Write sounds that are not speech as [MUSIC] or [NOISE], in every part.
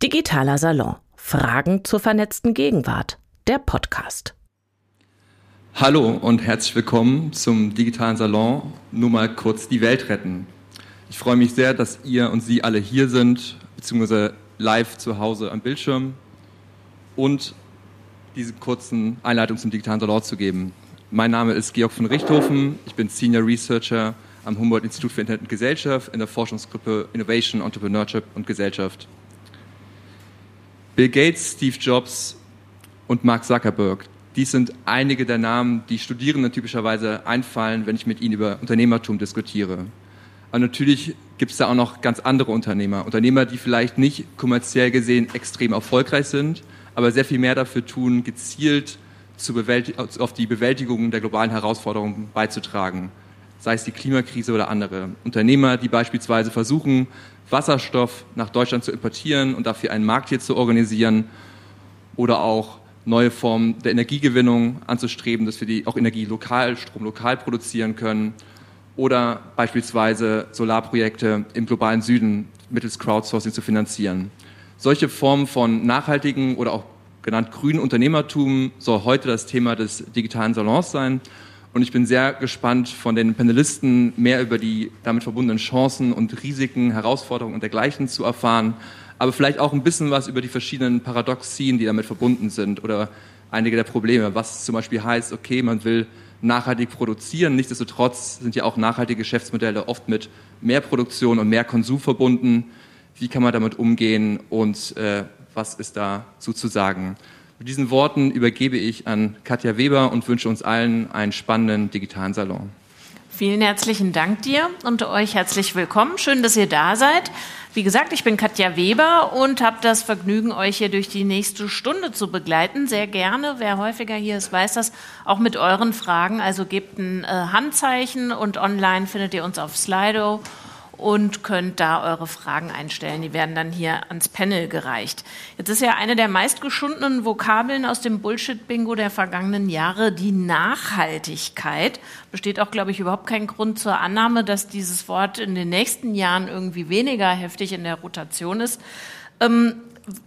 Digitaler Salon. Fragen zur vernetzten Gegenwart. Der Podcast. Hallo und herzlich willkommen zum Digitalen Salon. Nur mal kurz die Welt retten. Ich freue mich sehr, dass ihr und Sie alle hier sind, beziehungsweise live zu Hause am Bildschirm und diese kurzen Einleitung zum Digitalen Salon zu geben. Mein Name ist Georg von Richthofen. Ich bin Senior Researcher am Humboldt-Institut für Internet und Gesellschaft in der Forschungsgruppe Innovation, Entrepreneurship und Gesellschaft. Bill Gates, Steve Jobs und Mark Zuckerberg. Dies sind einige der Namen, die Studierenden typischerweise einfallen, wenn ich mit ihnen über Unternehmertum diskutiere. Aber natürlich gibt es da auch noch ganz andere Unternehmer. Unternehmer, die vielleicht nicht kommerziell gesehen extrem erfolgreich sind, aber sehr viel mehr dafür tun, gezielt auf die Bewältigung der globalen Herausforderungen beizutragen. Sei es die Klimakrise oder andere. Unternehmer, die beispielsweise versuchen, Wasserstoff nach Deutschland zu importieren und dafür einen Markt hier zu organisieren oder auch neue Formen der Energiegewinnung anzustreben, dass wir die auch Energie lokal, Strom lokal produzieren können oder beispielsweise Solarprojekte im globalen Süden mittels Crowdsourcing zu finanzieren. Solche Formen von nachhaltigen oder auch genannt grünen Unternehmertum soll heute das Thema des digitalen Salons sein. Und ich bin sehr gespannt, von den Panelisten mehr über die damit verbundenen Chancen und Risiken, Herausforderungen und dergleichen zu erfahren, aber vielleicht auch ein bisschen was über die verschiedenen Paradoxien, die damit verbunden sind oder einige der Probleme, was zum Beispiel heißt, okay, man will nachhaltig produzieren, nichtsdestotrotz sind ja auch nachhaltige Geschäftsmodelle oft mit mehr Produktion und mehr Konsum verbunden. Wie kann man damit umgehen und äh, was ist dazu zu sagen? Mit diesen Worten übergebe ich an Katja Weber und wünsche uns allen einen spannenden digitalen Salon. Vielen herzlichen Dank dir und euch herzlich willkommen. Schön, dass ihr da seid. Wie gesagt, ich bin Katja Weber und habe das Vergnügen, euch hier durch die nächste Stunde zu begleiten. Sehr gerne. Wer häufiger hier ist, weiß das auch mit euren Fragen. Also gebt ein äh, Handzeichen und online findet ihr uns auf Slido und könnt da eure Fragen einstellen. Die werden dann hier ans Panel gereicht. Jetzt ist ja eine der meistgeschundenen Vokabeln aus dem Bullshit-Bingo der vergangenen Jahre die Nachhaltigkeit. Besteht auch, glaube ich, überhaupt kein Grund zur Annahme, dass dieses Wort in den nächsten Jahren irgendwie weniger heftig in der Rotation ist. Ähm,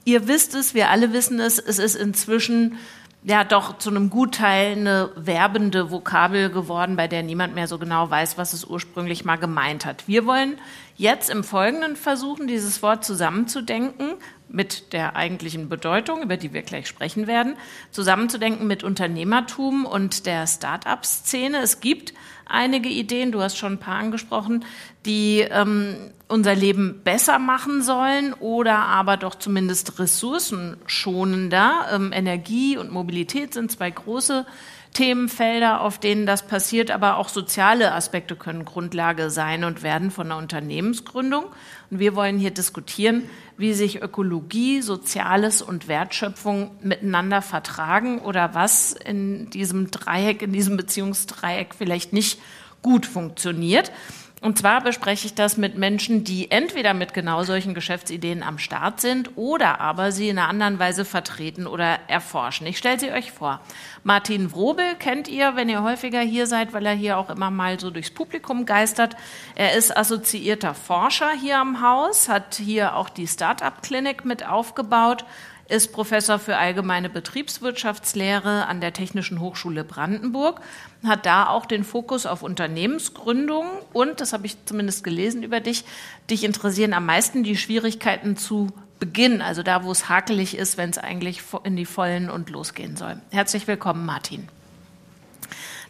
ihr wisst es, wir alle wissen es, es ist inzwischen ja doch zu einem Gutteil eine werbende Vokabel geworden, bei der niemand mehr so genau weiß, was es ursprünglich mal gemeint hat. Wir wollen jetzt im Folgenden versuchen, dieses Wort zusammenzudenken mit der eigentlichen Bedeutung, über die wir gleich sprechen werden, zusammenzudenken mit Unternehmertum und der Start-up-Szene. Es gibt einige Ideen, du hast schon ein paar angesprochen, die ähm, unser Leben besser machen sollen oder aber doch zumindest ressourcenschonender. Ähm, Energie und Mobilität sind zwei große Themenfelder, auf denen das passiert, aber auch soziale Aspekte können Grundlage sein und werden von der Unternehmensgründung. Und wir wollen hier diskutieren, wie sich Ökologie, Soziales und Wertschöpfung miteinander vertragen oder was in diesem Dreieck, in diesem Beziehungsdreieck vielleicht nicht gut funktioniert. Und zwar bespreche ich das mit Menschen, die entweder mit genau solchen Geschäftsideen am Start sind oder aber sie in einer anderen Weise vertreten oder erforschen. Ich stelle sie euch vor. Martin Wrobel kennt ihr, wenn ihr häufiger hier seid, weil er hier auch immer mal so durchs Publikum geistert. Er ist assoziierter Forscher hier am Haus, hat hier auch die Start-up-Klinik mit aufgebaut ist Professor für allgemeine Betriebswirtschaftslehre an der Technischen Hochschule Brandenburg, hat da auch den Fokus auf Unternehmensgründung und, das habe ich zumindest gelesen über dich, dich interessieren am meisten die Schwierigkeiten zu Beginn, also da, wo es hakelig ist, wenn es eigentlich in die Vollen und losgehen soll. Herzlich willkommen, Martin.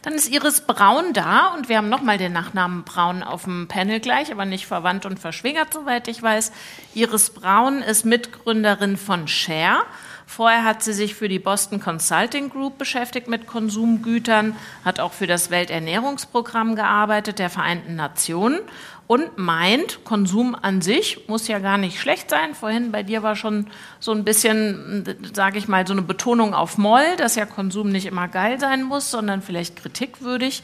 Dann ist Iris Braun da und wir haben nochmal den Nachnamen Braun auf dem Panel gleich, aber nicht verwandt und verschwägert, soweit ich weiß. Iris Braun ist Mitgründerin von Share. Vorher hat sie sich für die Boston Consulting Group beschäftigt mit Konsumgütern, hat auch für das Welternährungsprogramm gearbeitet der Vereinten Nationen und meint, Konsum an sich muss ja gar nicht schlecht sein. Vorhin bei dir war schon so ein bisschen, sage ich mal, so eine Betonung auf Moll, dass ja Konsum nicht immer geil sein muss, sondern vielleicht kritikwürdig.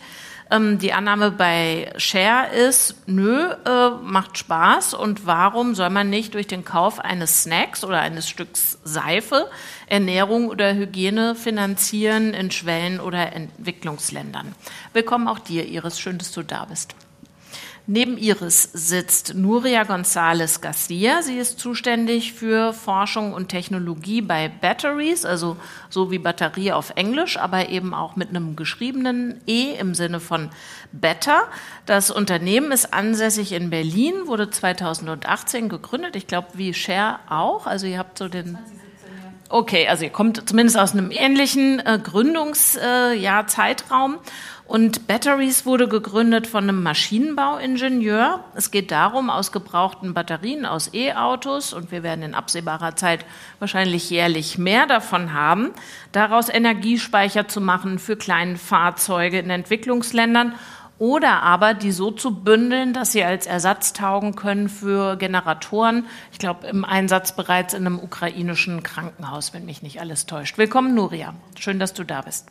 Ähm, die Annahme bei Share ist, nö, äh, macht Spaß und warum soll man nicht durch den Kauf eines Snacks oder eines Stücks Seife Ernährung oder Hygiene finanzieren in Schwellen- oder Entwicklungsländern? Willkommen auch dir, Iris. Schön, dass du da bist. Neben Iris sitzt Nuria González Garcia. Sie ist zuständig für Forschung und Technologie bei Batteries, also so wie Batterie auf Englisch, aber eben auch mit einem geschriebenen E im Sinne von Better. Das Unternehmen ist ansässig in Berlin, wurde 2018 gegründet. Ich glaube, wie Share auch. Also ihr habt so den Okay, also ihr kommt zumindest aus einem ähnlichen äh, Gründungsjahr-Zeitraum. Äh, und Batteries wurde gegründet von einem Maschinenbauingenieur. Es geht darum, aus gebrauchten Batterien aus E-Autos, und wir werden in absehbarer Zeit wahrscheinlich jährlich mehr davon haben, daraus Energiespeicher zu machen für kleine Fahrzeuge in Entwicklungsländern oder aber die so zu bündeln, dass sie als Ersatz taugen können für Generatoren. Ich glaube, im Einsatz bereits in einem ukrainischen Krankenhaus, wenn mich nicht alles täuscht. Willkommen, Nuria. Schön, dass du da bist.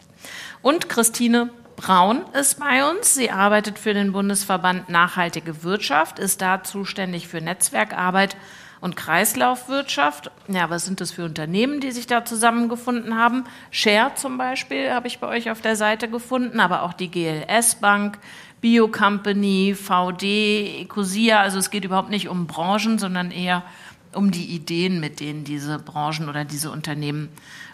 Und Christine Braun ist bei uns. Sie arbeitet für den Bundesverband Nachhaltige Wirtschaft, ist da zuständig für Netzwerkarbeit und Kreislaufwirtschaft. Ja, was sind das für Unternehmen, die sich da zusammengefunden haben? Share zum Beispiel habe ich bei euch auf der Seite gefunden, aber auch die GLS Bank, Bio Company, VD, Ecosia. Also es geht überhaupt nicht um Branchen, sondern eher um die Ideen, mit denen diese Branchen oder diese Unternehmen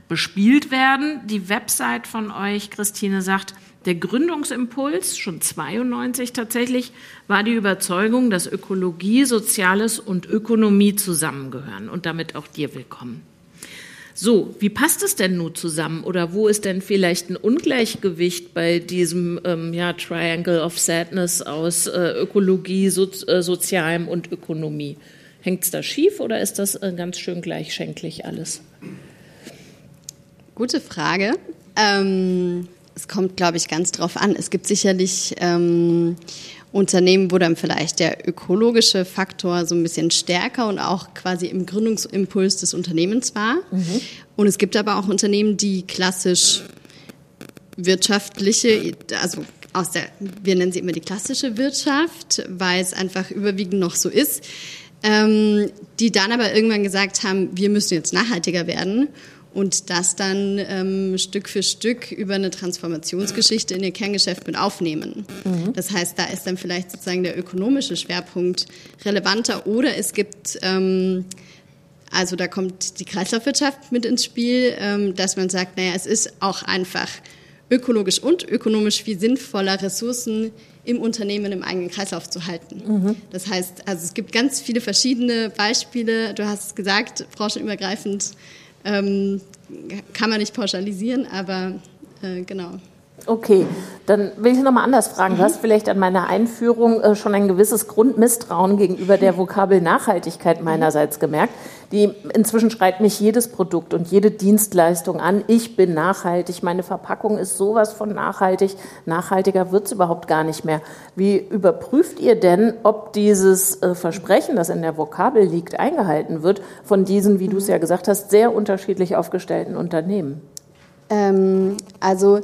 bespielt werden. Die Website von euch, Christine, sagt, der Gründungsimpuls, schon 92 tatsächlich, war die Überzeugung, dass Ökologie, Soziales und Ökonomie zusammengehören. Und damit auch dir willkommen. So, wie passt es denn nun zusammen? Oder wo ist denn vielleicht ein Ungleichgewicht bei diesem ähm, ja, Triangle of Sadness aus äh, Ökologie, so, äh, Sozialem und Ökonomie? Hängt es da schief oder ist das äh, ganz schön gleichschenklich alles? Gute Frage. Ähm, es kommt, glaube ich, ganz drauf an. Es gibt sicherlich ähm, Unternehmen, wo dann vielleicht der ökologische Faktor so ein bisschen stärker und auch quasi im Gründungsimpuls des Unternehmens war. Mhm. Und es gibt aber auch Unternehmen, die klassisch wirtschaftliche, also aus der, wir nennen sie immer die klassische Wirtschaft, weil es einfach überwiegend noch so ist, ähm, die dann aber irgendwann gesagt haben, wir müssen jetzt nachhaltiger werden und das dann ähm, Stück für Stück über eine Transformationsgeschichte in ihr Kerngeschäft mit aufnehmen. Mhm. Das heißt, da ist dann vielleicht sozusagen der ökonomische Schwerpunkt relevanter oder es gibt, ähm, also da kommt die Kreislaufwirtschaft mit ins Spiel, ähm, dass man sagt, naja, es ist auch einfach ökologisch und ökonomisch viel sinnvoller, Ressourcen im Unternehmen im eigenen Kreislauf zu halten. Mhm. Das heißt, also es gibt ganz viele verschiedene Beispiele. Du hast es gesagt, branchenübergreifend ähm, kann man nicht pauschalisieren, aber äh, genau. Okay, dann will ich noch mal anders fragen. Du hast vielleicht an meiner Einführung äh, schon ein gewisses Grundmisstrauen gegenüber der Vokabel Nachhaltigkeit meinerseits gemerkt. Die inzwischen schreit mich jedes Produkt und jede Dienstleistung an. Ich bin nachhaltig. Meine Verpackung ist sowas von nachhaltig. Nachhaltiger wird es überhaupt gar nicht mehr. Wie überprüft ihr denn, ob dieses äh, Versprechen, das in der Vokabel liegt, eingehalten wird von diesen, wie du es ja gesagt hast, sehr unterschiedlich aufgestellten Unternehmen? Ähm, also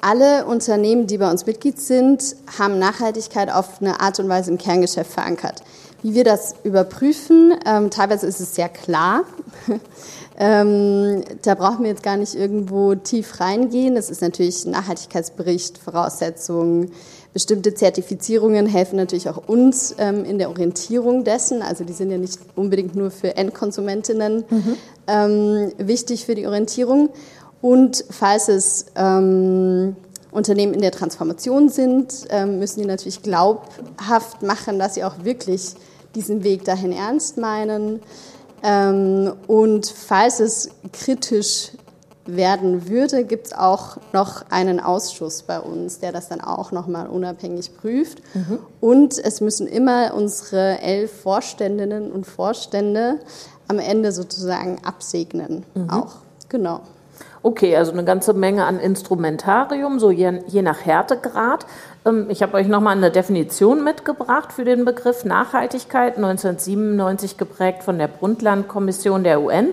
alle Unternehmen, die bei uns Mitglied sind, haben Nachhaltigkeit auf eine Art und Weise im Kerngeschäft verankert. Wie wir das überprüfen, ähm, teilweise ist es sehr klar. [LAUGHS] ähm, da brauchen wir jetzt gar nicht irgendwo tief reingehen. Das ist natürlich ein Nachhaltigkeitsbericht, Voraussetzungen, bestimmte Zertifizierungen helfen natürlich auch uns ähm, in der Orientierung dessen. Also die sind ja nicht unbedingt nur für Endkonsumentinnen mhm. Ähm, wichtig für die Orientierung. Und falls es ähm, Unternehmen in der Transformation sind, ähm, müssen die natürlich glaubhaft machen, dass sie auch wirklich diesen Weg dahin ernst meinen. Ähm, und falls es kritisch werden würde, gibt es auch noch einen Ausschuss bei uns, der das dann auch nochmal unabhängig prüft. Mhm. Und es müssen immer unsere elf Vorständinnen und Vorstände am Ende sozusagen absegnen. Mhm. Auch, genau. Okay, also eine ganze Menge an Instrumentarium, so je, je nach Härtegrad. Ähm, ich habe euch nochmal eine Definition mitgebracht für den Begriff Nachhaltigkeit, 1997 geprägt von der Brundtland-Kommission der UN.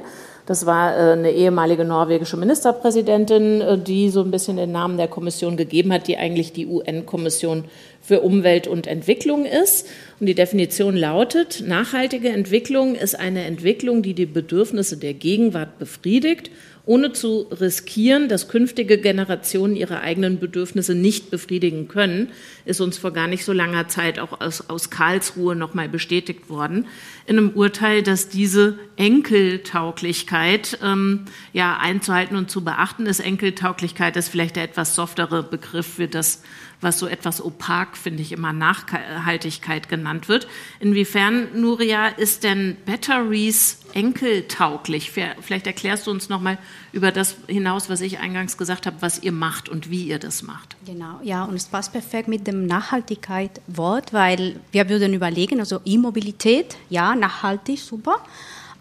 Das war äh, eine ehemalige norwegische Ministerpräsidentin, äh, die so ein bisschen den Namen der Kommission gegeben hat, die eigentlich die UN-Kommission für Umwelt und Entwicklung ist. Und die Definition lautet, nachhaltige Entwicklung ist eine Entwicklung, die die Bedürfnisse der Gegenwart befriedigt ohne zu riskieren, dass künftige Generationen ihre eigenen Bedürfnisse nicht befriedigen können, ist uns vor gar nicht so langer Zeit auch aus, aus Karlsruhe nochmal bestätigt worden, in einem Urteil, dass diese Enkeltauglichkeit ähm, ja einzuhalten und zu beachten ist. Enkeltauglichkeit ist vielleicht der etwas softere Begriff für das, was so etwas opak, finde ich, immer Nachhaltigkeit genannt wird. Inwiefern, Nuria, ist denn Batteries enkeltauglich? Vielleicht erklärst du uns nochmal über das hinaus, was ich eingangs gesagt habe, was ihr macht und wie ihr das macht. Genau, ja, und es passt perfekt mit dem Nachhaltigkeit-Wort, weil wir würden überlegen, also E-Mobilität, ja, nachhaltig, super.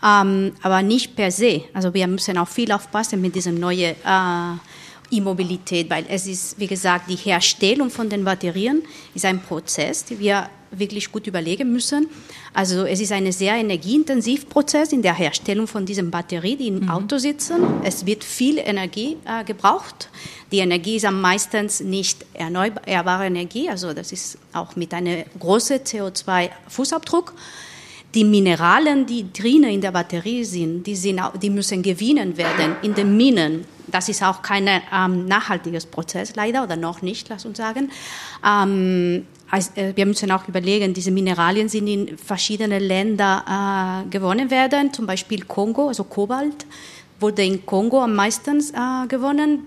Ähm, aber nicht per se. Also wir müssen auch viel aufpassen mit diesem neuen äh, E-Mobilität, weil es ist, wie gesagt, die Herstellung von den Batterien ist ein Prozess, den wir wirklich gut überlegen müssen. Also es ist ein sehr energieintensiver Prozess in der Herstellung von diesen Batterien, die im mhm. Auto sitzen. Es wird viel Energie äh, gebraucht. Die Energie ist am meisten nicht erneuerbare Energie, also das ist auch mit einem großen CO2-Fußabdruck. Die Mineralien, die drinnen in der Batterie sind, die, sind die müssen gewinnen werden in den Minen das ist auch kein ähm, nachhaltiges Prozess, leider, oder noch nicht, lass uns sagen. Ähm, äh, wir müssen auch überlegen, diese Mineralien sind in verschiedenen Ländern äh, gewonnen werden, zum Beispiel Kongo, also Kobalt wurde in Kongo am meisten äh, gewonnen.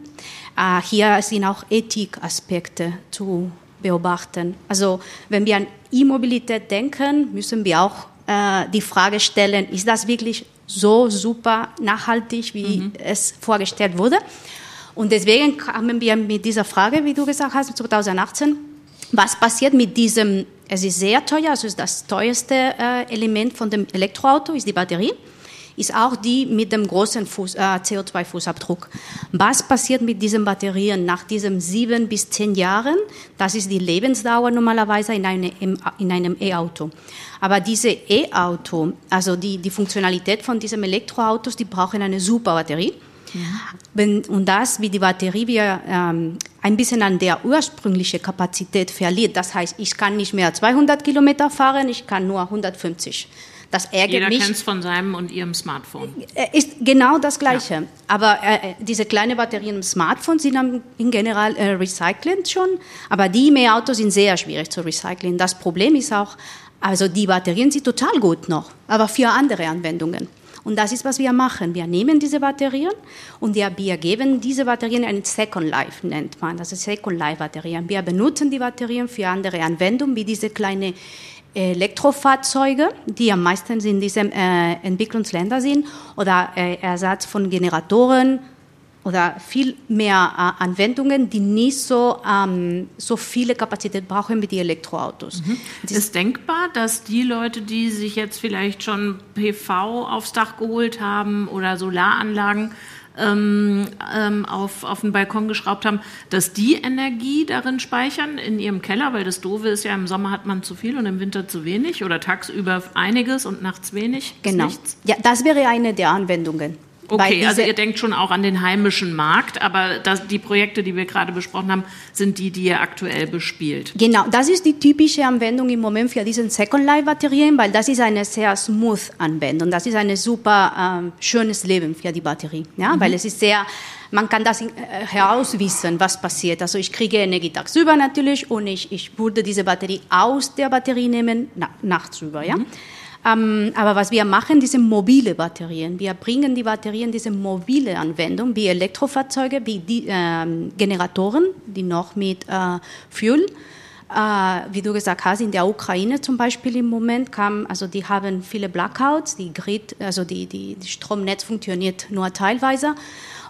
Äh, hier sind auch Ethikaspekte zu beobachten. Also wenn wir an E-Mobilität denken, müssen wir auch äh, die Frage stellen, ist das wirklich so super nachhaltig, wie mhm. es vorgestellt wurde. Und deswegen kamen wir mit dieser Frage, wie du gesagt hast, 2018, was passiert mit diesem, es ist sehr teuer, also ist das teuerste äh, Element von dem Elektroauto, ist die Batterie ist auch die mit dem großen Fuß, äh, CO2-Fußabdruck. Was passiert mit diesen Batterien nach diesen sieben bis zehn Jahren? Das ist die Lebensdauer normalerweise in, eine, in einem E-Auto. Aber diese E-Auto, also die, die Funktionalität von diesen Elektroautos, die brauchen eine super Batterie. Ja. Und das, wie die Batterie wir ähm, ein bisschen an der ursprünglichen Kapazität verliert. Das heißt, ich kann nicht mehr 200 Kilometer fahren, ich kann nur 150. Das ärgert Jeder mich. Jeder kennt es von seinem und ihrem Smartphone. Äh, ist genau das Gleiche. Ja. Aber äh, diese kleinen Batterien im Smartphone sind in general äh, recycelt schon. Aber die E-Autos sind sehr schwierig zu recyceln. Das Problem ist auch, also die Batterien sind total gut noch, aber für andere Anwendungen. Und das ist, was wir machen. Wir nehmen diese Batterien und wir, wir geben diese Batterien ein Second Life, nennt man. Das ist Second Life Batterien. Wir benutzen die Batterien für andere Anwendungen, wie diese kleine Elektrofahrzeuge, die am meisten in diesen äh, Entwicklungsländern sind, oder äh, Ersatz von Generatoren oder viel mehr äh, Anwendungen, die nicht so, ähm, so viele Kapazität brauchen wie die Elektroautos. Mhm. Es ist denkbar, dass die Leute, die sich jetzt vielleicht schon PV aufs Dach geholt haben oder Solaranlagen, ähm, ähm, auf, auf den Balkon geschraubt haben, dass die Energie darin speichern in ihrem Keller, weil das Doofe ist ja, im Sommer hat man zu viel und im Winter zu wenig oder tagsüber einiges und nachts wenig. Genau. Ja, das wäre eine der Anwendungen. Okay, also ihr denkt schon auch an den heimischen Markt, aber das, die Projekte, die wir gerade besprochen haben, sind die, die ihr aktuell bespielt. Genau, das ist die typische Anwendung im Moment für diesen Second Life Batterien, weil das ist eine sehr smooth Anwendung. Das ist ein super ähm, schönes Leben für die Batterie, ja, mhm. weil es ist sehr man kann das äh, herauswissen, was passiert. Also ich kriege Energie tagsüber natürlich und ich, ich würde diese Batterie aus der Batterie nehmen, na, nachts über. Ja? Mhm. Ähm, aber was wir machen, diese mobile Batterien. Wir bringen die Batterien, diese mobile Anwendung, wie Elektrofahrzeuge, wie die, ähm, Generatoren, die noch mit äh, Fuel Uh, wie du gesagt hast, in der Ukraine zum Beispiel im Moment kam, also die haben viele Blackouts, die Grid, also die, die, die Stromnetz funktioniert nur teilweise.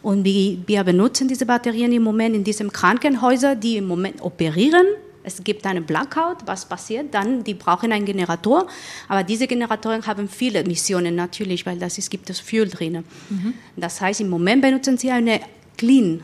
Und wir benutzen diese Batterien im Moment in diesen Krankenhäusern, die im Moment operieren es gibt einen Blackout, was passiert? Dann, die brauchen einen Generator, aber diese Generatoren haben viele Emissionen natürlich, weil das ist, gibt es Fuel drin. Mhm. Das heißt, im Moment benutzen sie eine Clean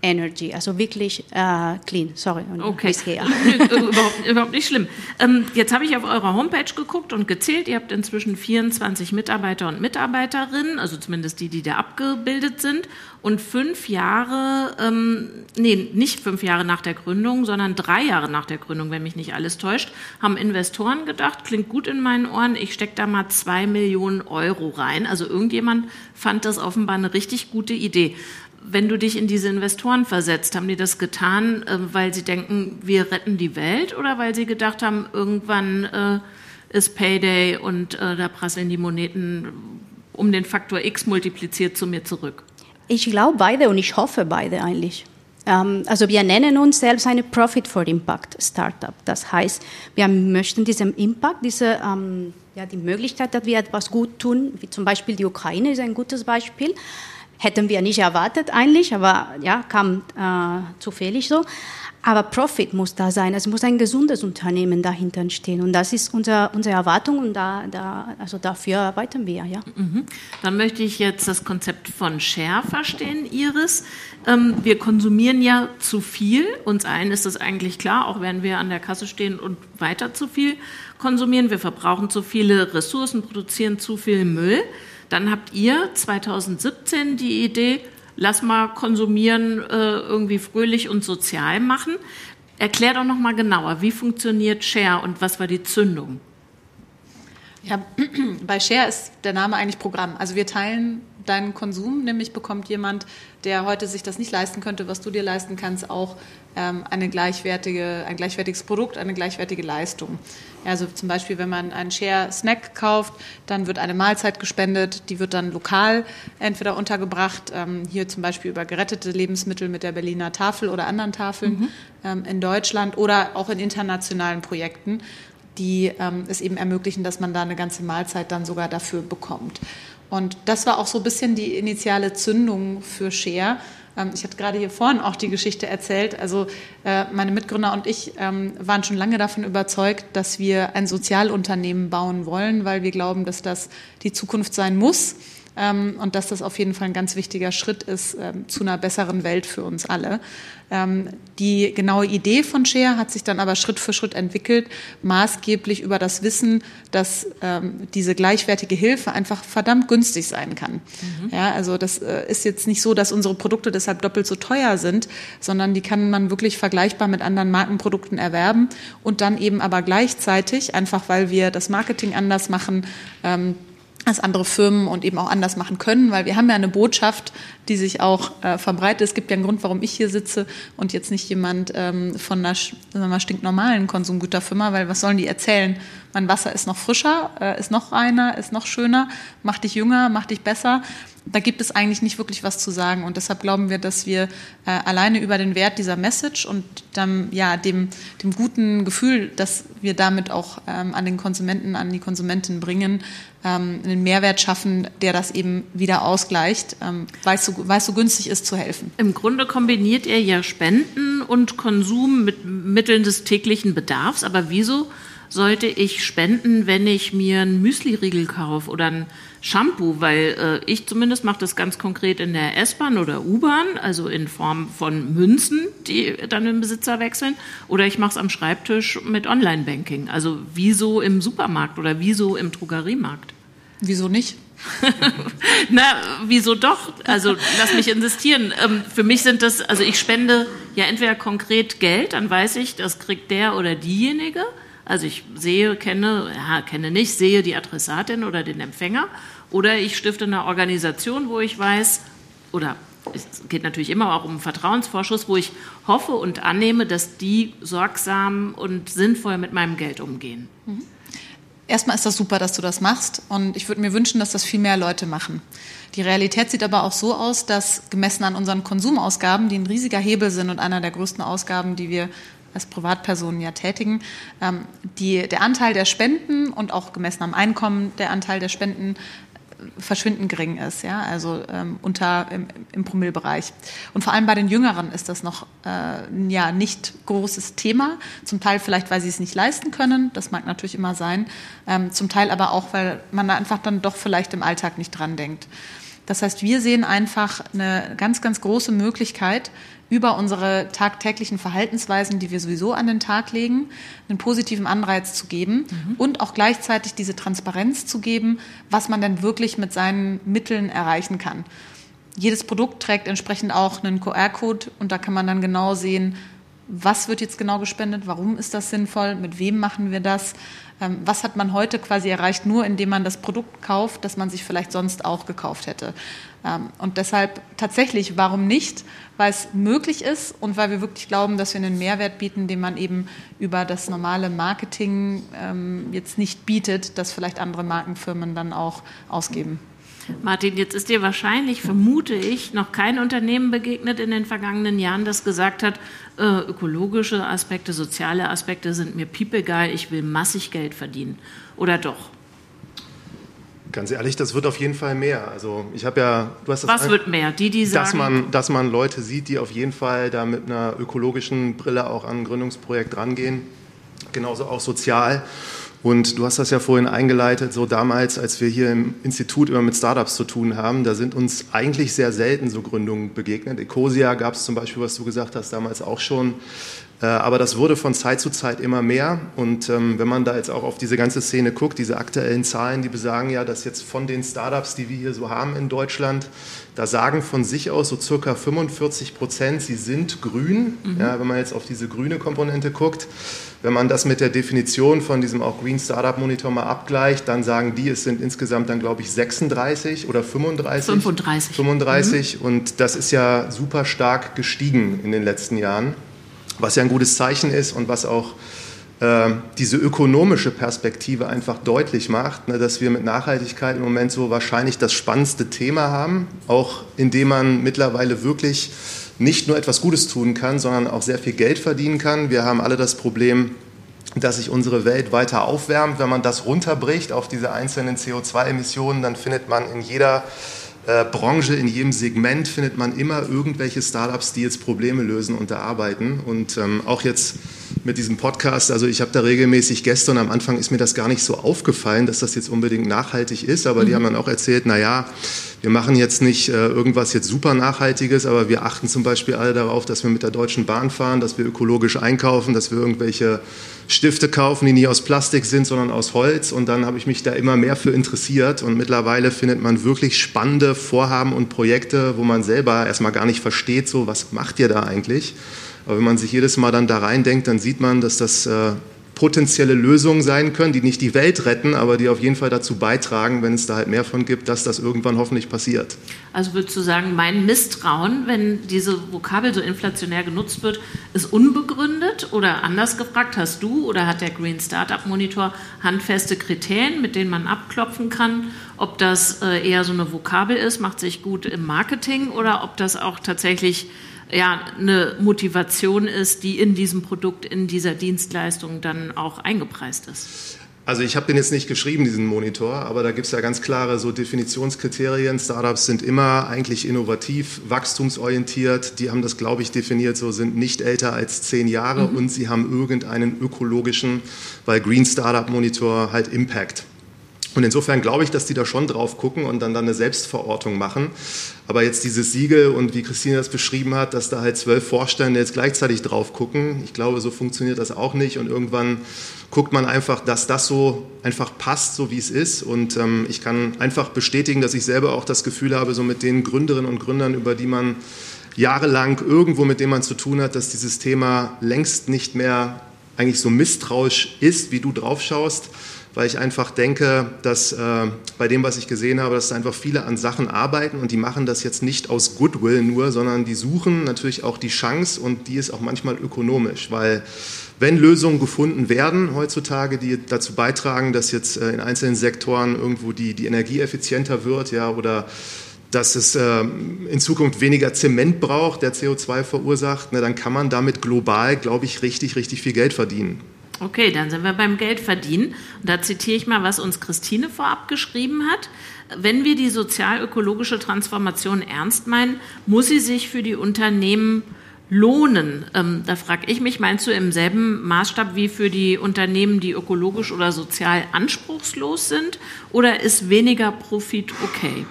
Energy, also wirklich äh, clean. Sorry. Okay, [LAUGHS] überhaupt, überhaupt, nicht schlimm. Ähm, jetzt habe ich auf eurer Homepage geguckt und gezählt. Ihr habt inzwischen 24 Mitarbeiter und Mitarbeiterinnen, also zumindest die, die da abgebildet sind. Und fünf Jahre, ähm, nee, nicht fünf Jahre nach der Gründung, sondern drei Jahre nach der Gründung, wenn mich nicht alles täuscht, haben Investoren gedacht, klingt gut in meinen Ohren, ich stecke da mal zwei Millionen Euro rein. Also irgendjemand fand das offenbar eine richtig gute Idee wenn du dich in diese Investoren versetzt, haben die das getan, äh, weil sie denken, wir retten die Welt oder weil sie gedacht haben, irgendwann äh, ist Payday und äh, da prasseln die Moneten um den Faktor X multipliziert zu mir zurück? Ich glaube beide und ich hoffe beide eigentlich. Ähm, also wir nennen uns selbst eine Profit for Impact Startup. Das heißt, wir möchten diesen Impact, diese ähm, ja, die Möglichkeit, dass wir etwas gut tun, wie zum Beispiel die Ukraine ist ein gutes Beispiel Hätten wir nicht erwartet eigentlich, aber ja, kam äh, zufällig so. Aber Profit muss da sein. Es muss ein gesundes Unternehmen dahinter stehen. Und das ist unser, unsere Erwartung und da, da, also dafür arbeiten wir. Ja. Mhm. Dann möchte ich jetzt das Konzept von Share verstehen, Iris. Ähm, wir konsumieren ja zu viel. Uns allen ist das eigentlich klar, auch wenn wir an der Kasse stehen und weiter zu viel konsumieren. Wir verbrauchen zu viele Ressourcen, produzieren zu viel Müll. Dann habt ihr 2017 die Idee, lass mal konsumieren, äh, irgendwie fröhlich und sozial machen. Erklär doch noch mal genauer, wie funktioniert Share und was war die Zündung? Ja, [CLEARS THROAT] bei Share ist der Name eigentlich Programm. Also wir teilen deinen Konsum, nämlich bekommt jemand, der heute sich das nicht leisten könnte, was du dir leisten kannst, auch ähm, eine gleichwertige, ein gleichwertiges Produkt, eine gleichwertige Leistung. Also zum Beispiel, wenn man einen Share-Snack kauft, dann wird eine Mahlzeit gespendet, die wird dann lokal entweder untergebracht, ähm, hier zum Beispiel über gerettete Lebensmittel mit der Berliner Tafel oder anderen Tafeln mhm. ähm, in Deutschland oder auch in internationalen Projekten die ähm, es eben ermöglichen, dass man da eine ganze Mahlzeit dann sogar dafür bekommt. Und das war auch so ein bisschen die initiale Zündung für Share. Ähm, ich hatte gerade hier vorhin auch die Geschichte erzählt. Also äh, meine Mitgründer und ich ähm, waren schon lange davon überzeugt, dass wir ein Sozialunternehmen bauen wollen, weil wir glauben, dass das die Zukunft sein muss und dass das auf jeden Fall ein ganz wichtiger Schritt ist ähm, zu einer besseren Welt für uns alle. Ähm, die genaue Idee von Share hat sich dann aber Schritt für Schritt entwickelt, maßgeblich über das Wissen, dass ähm, diese gleichwertige Hilfe einfach verdammt günstig sein kann. Mhm. Ja, also das äh, ist jetzt nicht so, dass unsere Produkte deshalb doppelt so teuer sind, sondern die kann man wirklich vergleichbar mit anderen Markenprodukten erwerben und dann eben aber gleichzeitig, einfach weil wir das Marketing anders machen, ähm, als andere Firmen und eben auch anders machen können, weil wir haben ja eine Botschaft, die sich auch äh, verbreitet. Es gibt ja einen Grund, warum ich hier sitze und jetzt nicht jemand ähm, von einer wir, stinknormalen Konsumgüterfirma, weil was sollen die erzählen? Mein Wasser ist noch frischer, äh, ist noch reiner, ist noch schöner, macht dich jünger, macht dich besser da gibt es eigentlich nicht wirklich was zu sagen. Und deshalb glauben wir, dass wir äh, alleine über den Wert dieser Message und dann, ja, dem, dem guten Gefühl, dass wir damit auch ähm, an den Konsumenten, an die Konsumentin bringen, ähm, einen Mehrwert schaffen, der das eben wieder ausgleicht, ähm, weil, es so, so günstig ist zu helfen. Im Grunde kombiniert ihr ja Spenden und Konsum mit Mitteln des täglichen Bedarfs. Aber wieso sollte ich spenden, wenn ich mir einen Müsli-Riegel kaufe oder ein Shampoo, weil äh, ich zumindest mache das ganz konkret in der S-Bahn oder U-Bahn, also in Form von Münzen, die dann den Besitzer wechseln, oder ich mache es am Schreibtisch mit Online-Banking. Also wieso im Supermarkt oder wieso im Drogeriemarkt? Wieso nicht? [LAUGHS] Na, wieso doch? Also lass mich insistieren. Ähm, für mich sind das, also ich spende ja entweder konkret Geld, dann weiß ich, das kriegt der oder diejenige. Also ich sehe, kenne, ja, kenne nicht, sehe die Adressatin oder den Empfänger. Oder ich stifte eine Organisation, wo ich weiß, oder es geht natürlich immer auch um Vertrauensvorschuss, wo ich hoffe und annehme, dass die sorgsam und sinnvoll mit meinem Geld umgehen. Mhm. Erstmal ist das super, dass du das machst und ich würde mir wünschen, dass das viel mehr Leute machen. Die Realität sieht aber auch so aus, dass gemessen an unseren Konsumausgaben, die ein riesiger Hebel sind und einer der größten Ausgaben, die wir als Privatpersonen ja tätigen, ähm, die, der Anteil der Spenden und auch gemessen am Einkommen der Anteil der Spenden äh, verschwindend gering ist, ja, also ähm, unter im, im Promillbereich. Und vor allem bei den Jüngeren ist das noch äh, ja nicht großes Thema. Zum Teil vielleicht, weil sie es nicht leisten können, das mag natürlich immer sein. Ähm, zum Teil aber auch, weil man einfach dann doch vielleicht im Alltag nicht dran denkt. Das heißt, wir sehen einfach eine ganz, ganz große Möglichkeit, über unsere tagtäglichen Verhaltensweisen, die wir sowieso an den Tag legen, einen positiven Anreiz zu geben mhm. und auch gleichzeitig diese Transparenz zu geben, was man denn wirklich mit seinen Mitteln erreichen kann. Jedes Produkt trägt entsprechend auch einen QR-Code und da kann man dann genau sehen, was wird jetzt genau gespendet, warum ist das sinnvoll, mit wem machen wir das, ähm, was hat man heute quasi erreicht, nur indem man das Produkt kauft, das man sich vielleicht sonst auch gekauft hätte. Ähm, und deshalb tatsächlich, warum nicht? Weil es möglich ist und weil wir wirklich glauben, dass wir einen Mehrwert bieten, den man eben über das normale Marketing ähm, jetzt nicht bietet, das vielleicht andere Markenfirmen dann auch ausgeben. Martin, jetzt ist dir wahrscheinlich, vermute ich, noch kein Unternehmen begegnet in den vergangenen Jahren, das gesagt hat, äh, ökologische Aspekte, soziale Aspekte sind mir piepegal, ich will massig Geld verdienen. Oder doch? Ganz ehrlich, das wird auf jeden Fall mehr. Also ich habe ja, du hast das Was wird mehr? Die, die sagen, dass man, dass man Leute sieht, die auf jeden Fall da mit einer ökologischen Brille auch an ein Gründungsprojekt rangehen, genauso auch sozial. Und du hast das ja vorhin eingeleitet, so damals, als wir hier im Institut immer mit Startups zu tun haben, da sind uns eigentlich sehr selten so Gründungen begegnet. Ecosia gab es zum Beispiel, was du gesagt hast, damals auch schon. Äh, aber das wurde von Zeit zu Zeit immer mehr. Und ähm, wenn man da jetzt auch auf diese ganze Szene guckt, diese aktuellen Zahlen, die besagen ja, dass jetzt von den Startups, die wir hier so haben in Deutschland, da sagen von sich aus so circa 45 Prozent, sie sind grün. Mhm. Ja, wenn man jetzt auf diese grüne Komponente guckt. Wenn man das mit der Definition von diesem auch Green Startup Monitor mal abgleicht, dann sagen die, es sind insgesamt dann, glaube ich, 36 oder 35. 35. 35. Mhm. Und das ist ja super stark gestiegen in den letzten Jahren was ja ein gutes Zeichen ist und was auch diese ökonomische Perspektive einfach deutlich macht, ne, dass wir mit Nachhaltigkeit im Moment so wahrscheinlich das spannendste Thema haben, auch indem man mittlerweile wirklich nicht nur etwas Gutes tun kann, sondern auch sehr viel Geld verdienen kann. Wir haben alle das Problem, dass sich unsere Welt weiter aufwärmt. Wenn man das runterbricht auf diese einzelnen CO2-Emissionen, dann findet man in jeder äh, Branche, in jedem Segment findet man immer irgendwelche Startups, die jetzt Probleme lösen und da arbeiten. Und ähm, auch jetzt mit diesem Podcast, also ich habe da regelmäßig Gäste und am Anfang ist mir das gar nicht so aufgefallen, dass das jetzt unbedingt nachhaltig ist, aber mhm. die haben dann auch erzählt, naja, wir machen jetzt nicht äh, irgendwas jetzt super Nachhaltiges, aber wir achten zum Beispiel alle darauf, dass wir mit der Deutschen Bahn fahren, dass wir ökologisch einkaufen, dass wir irgendwelche Stifte kaufen, die nicht aus Plastik sind, sondern aus Holz. Und dann habe ich mich da immer mehr für interessiert. Und mittlerweile findet man wirklich spannende Vorhaben und Projekte, wo man selber erstmal gar nicht versteht, so was macht ihr da eigentlich? Aber wenn man sich jedes Mal dann da reindenkt, dann sieht man, dass das äh, potenzielle Lösungen sein können, die nicht die Welt retten, aber die auf jeden Fall dazu beitragen, wenn es da halt mehr von gibt, dass das irgendwann hoffentlich passiert. Also würdest du sagen, mein Misstrauen, wenn diese Vokabel so inflationär genutzt wird, ist unbegründet? Oder anders gefragt, hast du oder hat der Green Startup Monitor handfeste Kriterien, mit denen man abklopfen kann, ob das äh, eher so eine Vokabel ist, macht sich gut im Marketing oder ob das auch tatsächlich ja, eine Motivation ist, die in diesem Produkt, in dieser Dienstleistung dann auch eingepreist ist. Also ich habe den jetzt nicht geschrieben, diesen Monitor, aber da gibt es ja ganz klare so Definitionskriterien. Startups sind immer eigentlich innovativ, wachstumsorientiert. Die haben das, glaube ich, definiert, so sind nicht älter als zehn Jahre mhm. und sie haben irgendeinen ökologischen, weil Green Startup Monitor halt Impact. Und insofern glaube ich, dass die da schon drauf gucken und dann, dann eine Selbstverortung machen. Aber jetzt dieses Siegel und wie Christine das beschrieben hat, dass da halt zwölf Vorstände jetzt gleichzeitig drauf gucken, ich glaube, so funktioniert das auch nicht. Und irgendwann guckt man einfach, dass das so einfach passt, so wie es ist. Und ähm, ich kann einfach bestätigen, dass ich selber auch das Gefühl habe, so mit den Gründerinnen und Gründern, über die man jahrelang irgendwo mit denen man zu tun hat, dass dieses Thema längst nicht mehr eigentlich so misstrauisch ist, wie du drauf schaust weil ich einfach denke, dass äh, bei dem, was ich gesehen habe, dass da einfach viele an Sachen arbeiten und die machen das jetzt nicht aus Goodwill nur, sondern die suchen natürlich auch die Chance und die ist auch manchmal ökonomisch, weil wenn Lösungen gefunden werden heutzutage, die dazu beitragen, dass jetzt äh, in einzelnen Sektoren irgendwo die, die Energie effizienter wird, ja, oder dass es äh, in Zukunft weniger Zement braucht, der CO2 verursacht, ne, dann kann man damit global, glaube ich, richtig, richtig viel Geld verdienen. Okay, dann sind wir beim Geldverdienen. Und da zitiere ich mal, was uns Christine vorab geschrieben hat. Wenn wir die sozial-ökologische Transformation ernst meinen, muss sie sich für die Unternehmen lohnen. Ähm, da frage ich mich, meinst du im selben Maßstab wie für die Unternehmen, die ökologisch oder sozial anspruchslos sind? Oder ist weniger Profit okay?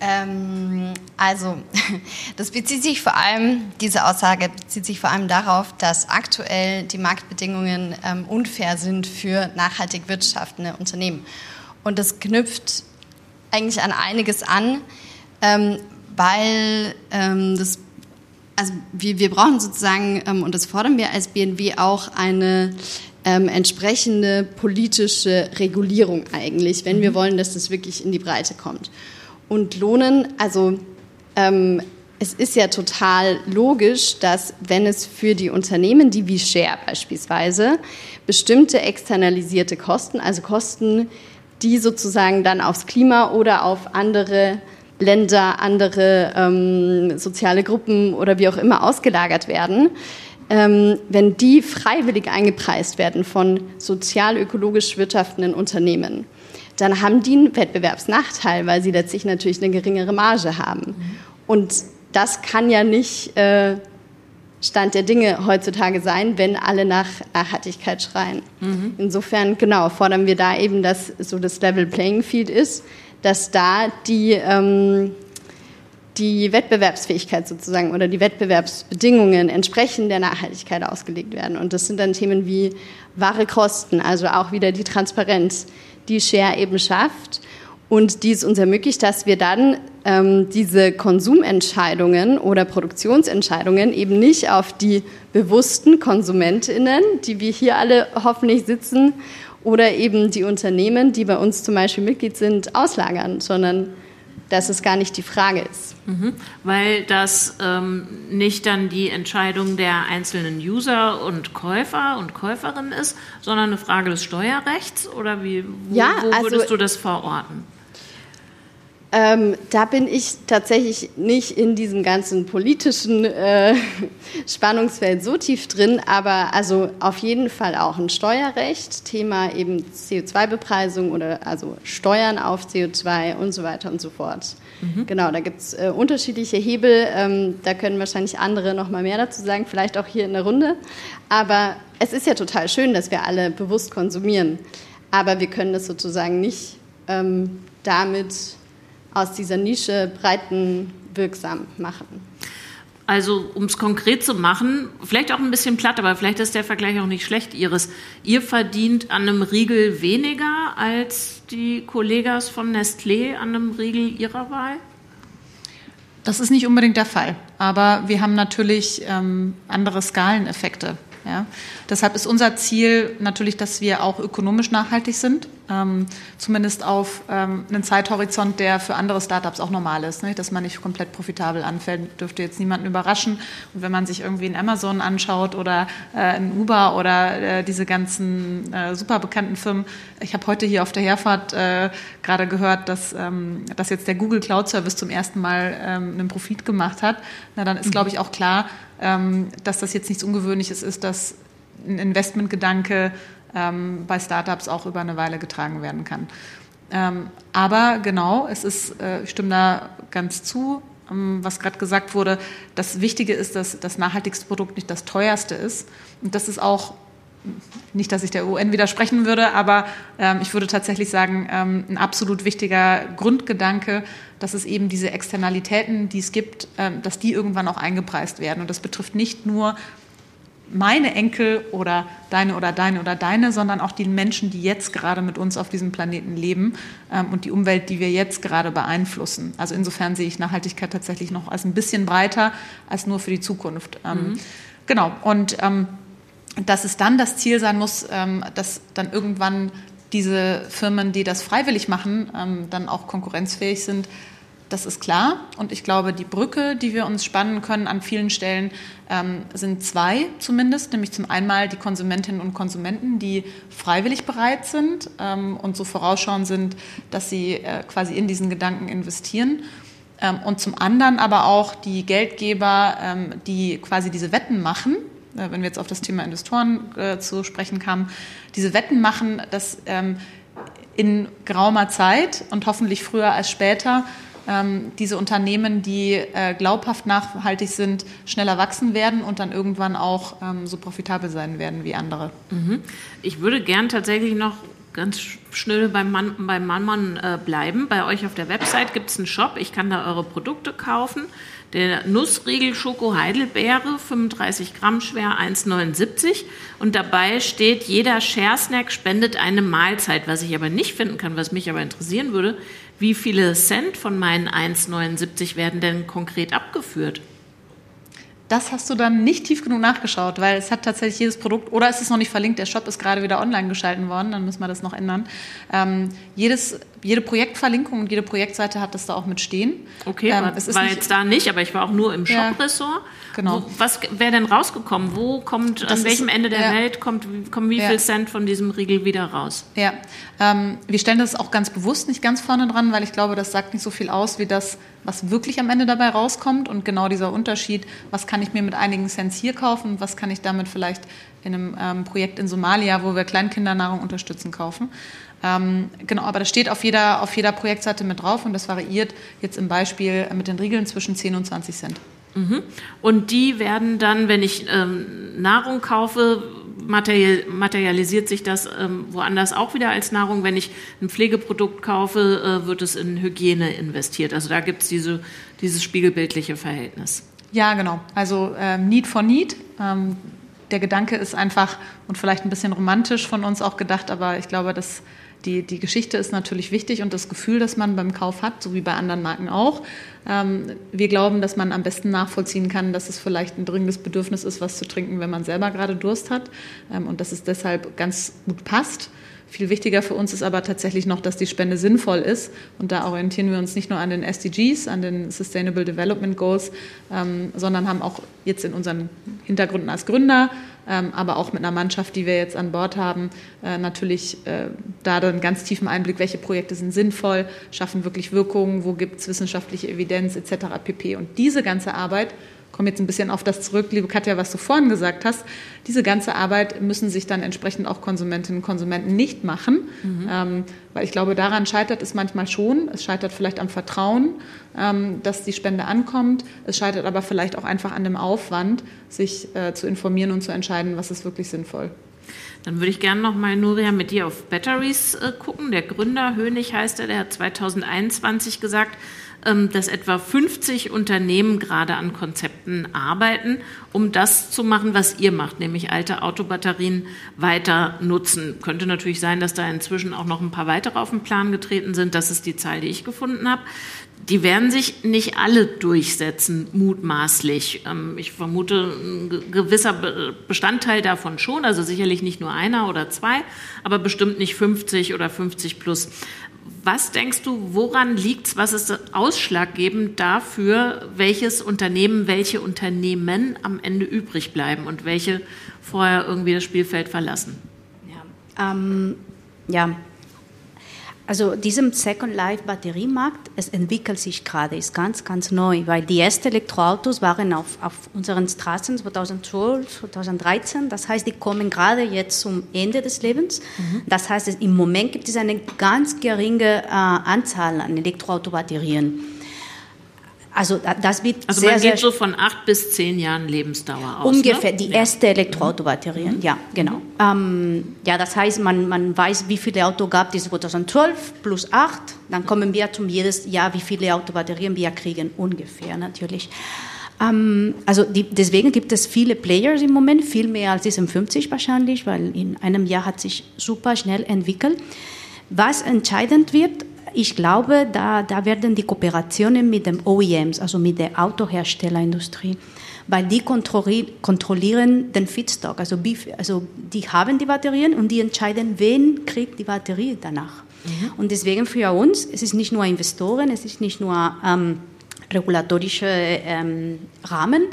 Ähm, also, [LAUGHS] das bezieht sich vor allem, diese Aussage bezieht sich vor allem darauf, dass aktuell die Marktbedingungen ähm, unfair sind für nachhaltig wirtschaftende Unternehmen. Und das knüpft eigentlich an einiges an, ähm, weil ähm, das, also wir, wir brauchen sozusagen, ähm, und das fordern wir als BNW auch, eine ähm, entsprechende politische Regulierung eigentlich, wenn wir mhm. wollen, dass das wirklich in die Breite kommt und Lohnen, also ähm, es ist ja total logisch, dass wenn es für die Unternehmen, die wie Share beispielsweise, bestimmte externalisierte Kosten, also Kosten, die sozusagen dann aufs Klima oder auf andere Länder, andere ähm, soziale Gruppen oder wie auch immer ausgelagert werden, ähm, wenn die freiwillig eingepreist werden von sozial-ökologisch wirtschaftenden Unternehmen, dann haben die einen Wettbewerbsnachteil, weil sie letztlich natürlich eine geringere Marge haben. Und das kann ja nicht äh, Stand der Dinge heutzutage sein, wenn alle nach Nachhaltigkeit schreien. Mhm. Insofern, genau, fordern wir da eben, dass so das Level Playing Field ist, dass da die, ähm, die Wettbewerbsfähigkeit sozusagen oder die Wettbewerbsbedingungen entsprechend der Nachhaltigkeit ausgelegt werden. Und das sind dann Themen wie wahre Kosten, also auch wieder die Transparenz die Share eben schafft. Und die es uns ermöglicht, dass wir dann ähm, diese Konsumentscheidungen oder Produktionsentscheidungen eben nicht auf die bewussten Konsumentinnen, die wir hier alle hoffentlich sitzen, oder eben die Unternehmen, die bei uns zum Beispiel Mitglied sind, auslagern, sondern dass es gar nicht die Frage ist. Mhm. Weil das ähm, nicht dann die Entscheidung der einzelnen User und Käufer und Käuferinnen ist, sondern eine Frage des Steuerrechts oder wie wo, ja, wo würdest also, du das verorten? Ähm, da bin ich tatsächlich nicht in diesem ganzen politischen äh, [LAUGHS] Spannungsfeld so tief drin, aber also auf jeden Fall auch ein Steuerrecht, Thema eben CO2-Bepreisung oder also Steuern auf CO2 und so weiter und so fort. Mhm. Genau, da gibt es äh, unterschiedliche Hebel, ähm, da können wahrscheinlich andere noch mal mehr dazu sagen, vielleicht auch hier in der Runde. Aber es ist ja total schön, dass wir alle bewusst konsumieren, aber wir können das sozusagen nicht ähm, damit aus dieser Nische breitenwirksam machen. Also, um es konkret zu machen, vielleicht auch ein bisschen platt, aber vielleicht ist der Vergleich auch nicht schlecht, Iris. Ihr verdient an einem Riegel weniger als die Kollegas von Nestlé an einem Riegel ihrer Wahl? Das ist nicht unbedingt der Fall. Aber wir haben natürlich ähm, andere Skaleneffekte. Ja. Deshalb ist unser Ziel natürlich, dass wir auch ökonomisch nachhaltig sind, ähm, zumindest auf ähm, einen Zeithorizont, der für andere Startups auch normal ist, ne? dass man nicht komplett profitabel anfällt, dürfte jetzt niemanden überraschen. Und wenn man sich irgendwie in Amazon anschaut oder äh, in Uber oder äh, diese ganzen äh, super bekannten Firmen, ich habe heute hier auf der Herfahrt äh, gerade gehört, dass, ähm, dass jetzt der Google Cloud Service zum ersten Mal ähm, einen Profit gemacht hat, na dann ist, mhm. glaube ich, auch klar, ähm, dass das jetzt nichts Ungewöhnliches ist, dass ein Investmentgedanke ähm, bei Startups auch über eine Weile getragen werden kann. Ähm, aber genau, es ist, äh, ich stimme da ganz zu, was gerade gesagt wurde, das Wichtige ist, dass das nachhaltigste Produkt nicht das teuerste ist. Und das ist auch nicht, dass ich der UN widersprechen würde, aber ähm, ich würde tatsächlich sagen, ähm, ein absolut wichtiger Grundgedanke, dass es eben diese Externalitäten, die es gibt, ähm, dass die irgendwann auch eingepreist werden. Und das betrifft nicht nur meine Enkel oder deine oder deine oder deine, sondern auch die Menschen, die jetzt gerade mit uns auf diesem Planeten leben ähm, und die Umwelt, die wir jetzt gerade beeinflussen. Also insofern sehe ich Nachhaltigkeit tatsächlich noch als ein bisschen breiter als nur für die Zukunft. Ähm, mhm. Genau. Und ähm, dass es dann das Ziel sein muss, ähm, dass dann irgendwann diese Firmen, die das freiwillig machen, ähm, dann auch konkurrenzfähig sind, das ist klar. Und ich glaube, die Brücke, die wir uns spannen können an vielen Stellen, ähm, sind zwei zumindest. Nämlich zum einen die Konsumentinnen und Konsumenten, die freiwillig bereit sind und so vorausschauend sind, dass sie äh, quasi in diesen Gedanken investieren. und zum anderen aber auch die Geldgeber, die quasi diese Wetten machen äh, wenn wir jetzt auf das Thema Investoren äh, zu sprechen kamen, diese Wetten machen, dass ähm, in geraumer Zeit und hoffentlich früher als später ähm, diese Unternehmen, die äh, glaubhaft nachhaltig sind, schneller wachsen werden und dann irgendwann auch ähm, so profitabel sein werden wie andere. Mhm. Ich würde gern tatsächlich noch ganz schnell beim Mann, beim Mannmann äh, bleiben. Bei euch auf der Website gibt es einen Shop. Ich kann da eure Produkte kaufen. Der Nussriegel Schoko Heidelbeere, 35 Gramm schwer, 1,79. Und dabei steht, jeder Share-Snack spendet eine Mahlzeit. Was ich aber nicht finden kann, was mich aber interessieren würde, wie viele Cent von meinen 1,79 werden denn konkret abgeführt? Das hast du dann nicht tief genug nachgeschaut, weil es hat tatsächlich jedes Produkt, oder es ist noch nicht verlinkt, der Shop ist gerade wieder online geschalten worden, dann müssen wir das noch ändern. Ähm, jedes, jede Projektverlinkung und jede Projektseite hat das da auch mit stehen. Okay, ähm, es war jetzt da nicht, aber ich war auch nur im Shop-Ressort. Ja, genau. Wo, was wäre denn rausgekommen? Wo kommt, das an welchem ist, Ende der ja. Welt kommt, kommen wie ja. viel Cent von diesem Riegel wieder raus? Ja, ähm, wir stellen das auch ganz bewusst nicht ganz vorne dran, weil ich glaube, das sagt nicht so viel aus, wie das was wirklich am Ende dabei rauskommt und genau dieser Unterschied, was kann ich mir mit einigen Cents hier kaufen, was kann ich damit vielleicht in einem ähm, Projekt in Somalia, wo wir Kleinkindernahrung unterstützen, kaufen. Ähm, genau, aber das steht auf jeder, auf jeder Projektseite mit drauf und das variiert jetzt im Beispiel mit den Riegeln zwischen 10 und 20 Cent. Mhm. Und die werden dann, wenn ich ähm, Nahrung kaufe, materialisiert sich das ähm, woanders auch wieder als Nahrung. Wenn ich ein Pflegeprodukt kaufe, äh, wird es in Hygiene investiert. Also da gibt es diese, dieses spiegelbildliche Verhältnis. Ja, genau. Also ähm, Need for Need. Ähm, der Gedanke ist einfach und vielleicht ein bisschen romantisch von uns auch gedacht, aber ich glaube, dass die, die Geschichte ist natürlich wichtig und das Gefühl, das man beim Kauf hat, so wie bei anderen Marken auch. Ähm, wir glauben, dass man am besten nachvollziehen kann, dass es vielleicht ein dringendes Bedürfnis ist, was zu trinken, wenn man selber gerade Durst hat ähm, und dass es deshalb ganz gut passt. Viel wichtiger für uns ist aber tatsächlich noch, dass die Spende sinnvoll ist. Und da orientieren wir uns nicht nur an den SDGs, an den Sustainable Development Goals, ähm, sondern haben auch jetzt in unseren Hintergründen als Gründer, ähm, aber auch mit einer Mannschaft, die wir jetzt an Bord haben, äh, natürlich äh, da dann ganz tiefen Einblick, welche Projekte sind sinnvoll, schaffen wirklich Wirkungen, wo gibt es wissenschaftliche Evidenz etc. pp. Und diese ganze Arbeit komme jetzt ein bisschen auf das zurück, liebe Katja, was du vorhin gesagt hast. Diese ganze Arbeit müssen sich dann entsprechend auch Konsumentinnen und Konsumenten nicht machen, mhm. ähm, weil ich glaube, daran scheitert es manchmal schon. Es scheitert vielleicht am Vertrauen, ähm, dass die Spende ankommt. Es scheitert aber vielleicht auch einfach an dem Aufwand, sich äh, zu informieren und zu entscheiden, was ist wirklich sinnvoll. Dann würde ich gerne noch mal, Nuria, mit dir auf Batteries äh, gucken. Der Gründer, Hönig heißt er, der hat 2021 gesagt, dass etwa 50 Unternehmen gerade an Konzepten arbeiten, um das zu machen, was ihr macht, nämlich alte Autobatterien weiter nutzen. Könnte natürlich sein, dass da inzwischen auch noch ein paar weitere auf den Plan getreten sind. Das ist die Zahl, die ich gefunden habe. Die werden sich nicht alle durchsetzen, mutmaßlich. Ähm, ich vermute, ein gewisser Bestandteil davon schon, also sicherlich nicht nur einer oder zwei, aber bestimmt nicht 50 oder 50 plus. Was denkst du, woran liegt es? Was ist ausschlaggebend dafür, welches Unternehmen, welche Unternehmen am Ende übrig bleiben und welche vorher irgendwie das Spielfeld verlassen? Ja, ähm, ja also diesem Second Life Batteriemarkt, es entwickelt sich gerade, ist ganz, ganz neu, weil die ersten Elektroautos waren auf, auf unseren Straßen 2012, 2013. Das heißt, die kommen gerade jetzt zum Ende des Lebens. Mhm. Das heißt, im Moment gibt es eine ganz geringe äh, Anzahl an Elektroautobatterien. Also das wird also sehr, man geht so von acht bis zehn Jahren Lebensdauer aus. Ungefähr, ne? die ja. erste Elektroautobatterien, mhm. ja, genau. Mhm. Ähm, ja, das heißt, man, man weiß, wie viele Auto gab es 2012 plus acht, dann kommen wir zum jedes Jahr, wie viele Autobatterien wir kriegen, ungefähr natürlich. Ähm, also die, deswegen gibt es viele Players im Moment, viel mehr als diesen 50 wahrscheinlich, weil in einem Jahr hat sich super schnell entwickelt. Was entscheidend wird, ich glaube, da, da werden die Kooperationen mit den OEMs, also mit der Autoherstellerindustrie, weil die kontrollieren den Feedstock. Also, also die haben die Batterien und die entscheiden, wen kriegt die Batterie danach. Mhm. Und deswegen für uns, es ist nicht nur Investoren, es ist nicht nur ähm, regulatorische ähm, Rahmen.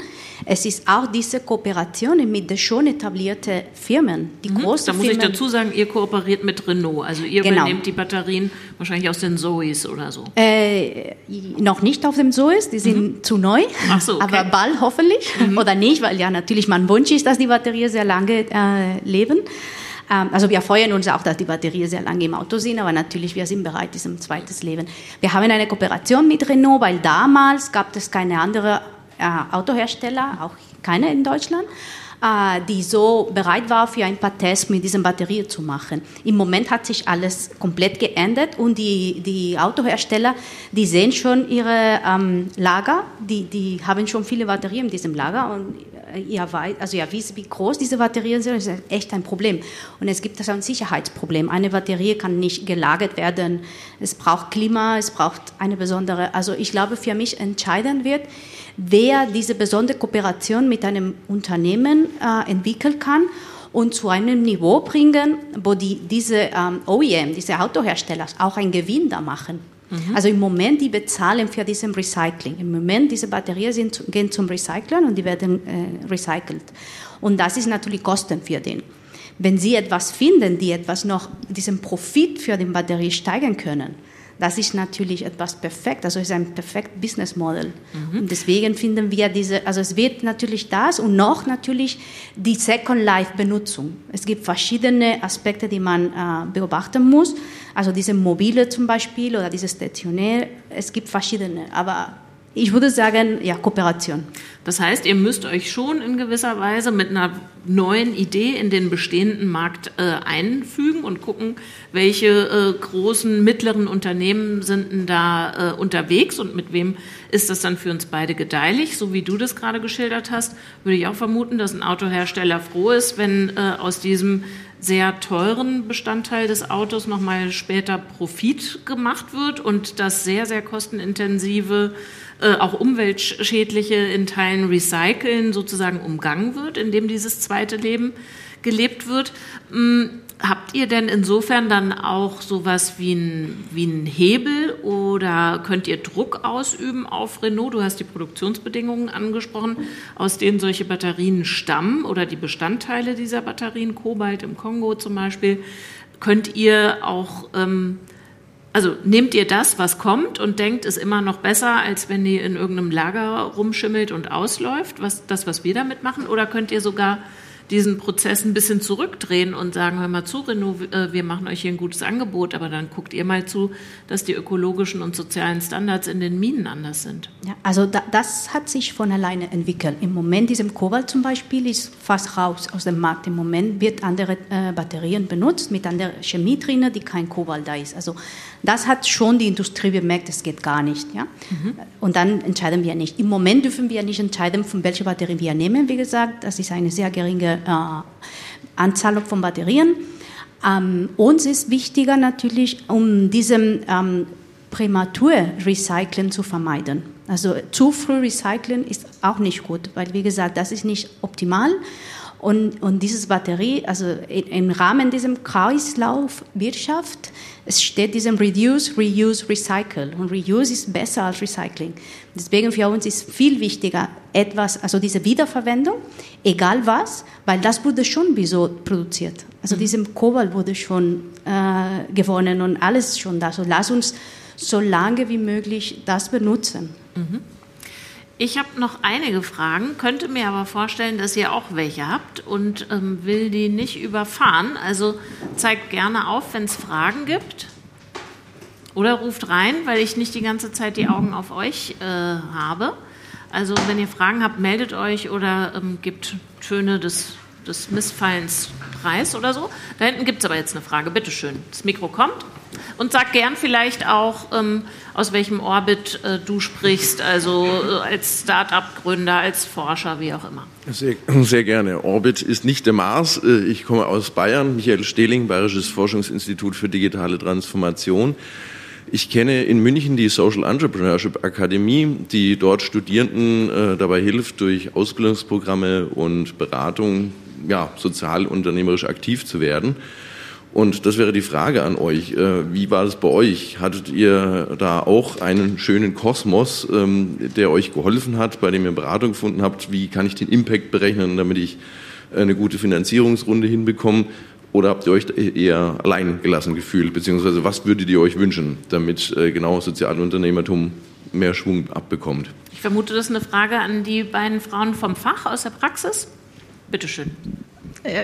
Es ist auch diese Kooperation mit den schon etablierten Firmen, die mhm, großen Da muss Firmen. ich dazu sagen, ihr kooperiert mit Renault. Also ihr genau. übernehmt die Batterien wahrscheinlich aus den Zoes oder so. Äh, noch nicht auf dem Zoes, die sind mhm. zu neu. Ach so, okay. Aber bald hoffentlich. Mhm. Oder nicht, weil ja natürlich mein Wunsch ist, dass die Batterien sehr lange äh, leben. Ähm, also wir freuen uns auch, dass die Batterien sehr lange im Auto sind, aber natürlich, wir sind bereit, diesem zweites Leben. Wir haben eine Kooperation mit Renault, weil damals gab es keine andere äh, Autohersteller, auch keine in Deutschland. äh, die so bereit war, für ein paar Tests mit diesen Batterien zu machen. Im Moment hat sich alles komplett geändert und die, die Autohersteller, die sehen schon ihre ähm, Lager, die, die haben schon viele Batterien in diesem Lager und ihr, also ihr wisst, wie groß diese Batterien sind, ist echt ein Problem. Und es gibt ein Sicherheitsproblem. Eine Batterie kann nicht gelagert werden. Es braucht Klima, es braucht eine besondere, also ich glaube, für mich entscheidend wird, wer diese besondere Kooperation mit einem Unternehmen äh, entwickeln kann und zu einem Niveau bringen, wo die, diese ähm, OEM, diese Autohersteller auch einen Gewinn da machen. Mhm. Also im Moment, die bezahlen für diesen Recycling. Im Moment, diese Batterien sind, gehen zum Recyceln und die werden äh, recycelt. Und das ist natürlich Kosten für den. Wenn Sie etwas finden, die etwas noch diesen Profit für den Batterie steigern können, das ist natürlich etwas perfekt, also es ist ein perfekt Business Model. Mhm. Und deswegen finden wir diese, also es wird natürlich das und noch natürlich die Second Life Benutzung. Es gibt verschiedene Aspekte, die man äh, beobachten muss. Also diese mobile zum Beispiel oder diese stationär, es gibt verschiedene, aber ich würde sagen, ja, Kooperation. Das heißt, ihr müsst euch schon in gewisser Weise mit einer neuen Idee in den bestehenden Markt äh, einfügen und gucken, welche äh, großen, mittleren Unternehmen sind denn da äh, unterwegs und mit wem ist das dann für uns beide gedeihlich. So wie du das gerade geschildert hast, würde ich auch vermuten, dass ein Autohersteller froh ist, wenn äh, aus diesem sehr teuren Bestandteil des Autos nochmal später Profit gemacht wird und das sehr, sehr kostenintensive äh, auch umweltschädliche in Teilen Recyceln sozusagen umgangen wird, indem dieses zweite Leben gelebt wird. Hm, habt ihr denn insofern dann auch sowas wie ein, wie ein Hebel oder könnt ihr Druck ausüben auf Renault? Du hast die Produktionsbedingungen angesprochen, aus denen solche Batterien stammen oder die Bestandteile dieser Batterien, Kobalt im Kongo zum Beispiel. Könnt ihr auch ähm, also nehmt ihr das, was kommt und denkt, ist immer noch besser, als wenn die in irgendeinem Lager rumschimmelt und ausläuft, was, das, was wir damit machen? Oder könnt ihr sogar diesen Prozess ein bisschen zurückdrehen und sagen, hör mal zu, Renault, äh, wir machen euch hier ein gutes Angebot, aber dann guckt ihr mal zu, dass die ökologischen und sozialen Standards in den Minen anders sind. Ja, also da, das hat sich von alleine entwickelt. Im Moment, diesem Kobalt zum Beispiel, ist fast raus aus dem Markt. Im Moment wird andere äh, Batterien benutzt mit anderer Chemie drin, die kein Kobalt da ist. Also das hat schon die Industrie bemerkt, es geht gar nicht. Ja? Mhm. Und dann entscheiden wir nicht. Im Moment dürfen wir nicht entscheiden, von welcher Batterie wir nehmen. Wie gesagt, das ist eine sehr geringe äh, Anzahl von Batterien. Ähm, uns ist wichtiger natürlich, um diesem ähm, Prämatur-Recyceln zu vermeiden. Also zu früh recyceln ist auch nicht gut, weil wie gesagt, das ist nicht optimal. Und, und dieses Batterie, also im Rahmen diesem Kreislauf Wirtschaft, es steht diesem Reduce, Reuse, Recycle. Und Reuse ist besser als Recycling. Deswegen für uns ist viel wichtiger etwas, also diese Wiederverwendung, egal was, weil das wurde schon wie so produziert. Also mhm. diesem Kobalt wurde schon äh, gewonnen und alles schon da. So lass uns so lange wie möglich das benutzen. Mhm. Ich habe noch einige Fragen, könnte mir aber vorstellen, dass ihr auch welche habt und ähm, will die nicht überfahren. Also zeigt gerne auf, wenn es Fragen gibt. Oder ruft rein, weil ich nicht die ganze Zeit die Augen auf euch äh, habe. Also wenn ihr Fragen habt, meldet euch oder ähm, gebt Töne des, des Missfallens preis oder so. Da hinten gibt es aber jetzt eine Frage. Bitte schön. Das Mikro kommt. Und sag gern vielleicht auch, ähm, aus welchem Orbit äh, du sprichst, also äh, als Start-up-Gründer, als Forscher, wie auch immer. Sehr, [CLEARS THROAT] sehr, gerne. Orbit ist nicht der Mars. Äh, ich komme aus Bayern, Michael Stehling, Bayerisches Forschungsinstitut für digitale Transformation. Ich kenne in München die Social Entrepreneurship Akademie, die dort Studierenden äh, dabei hilft, durch Ausbildungsprogramme und Beratung ja, sozialunternehmerisch aktiv zu werden. Und das wäre die Frage an euch. Äh, wie war das bei euch? Hattet ihr da auch einen schönen Kosmos, ähm, der euch geholfen hat, bei dem ihr Beratung gefunden habt? Wie kann ich den Impact berechnen, damit ich eine gute Finanzierungsrunde hinbekomme? Oder habt ihr euch eher allein gelassen gefühlt? Beziehungsweise was würdet ihr euch wünschen, damit äh, genau Sozialunternehmertum mehr Schwung abbekommt? Ich vermute, das ist eine Frage an die beiden Frauen vom Fach aus der Praxis. Bitte schön.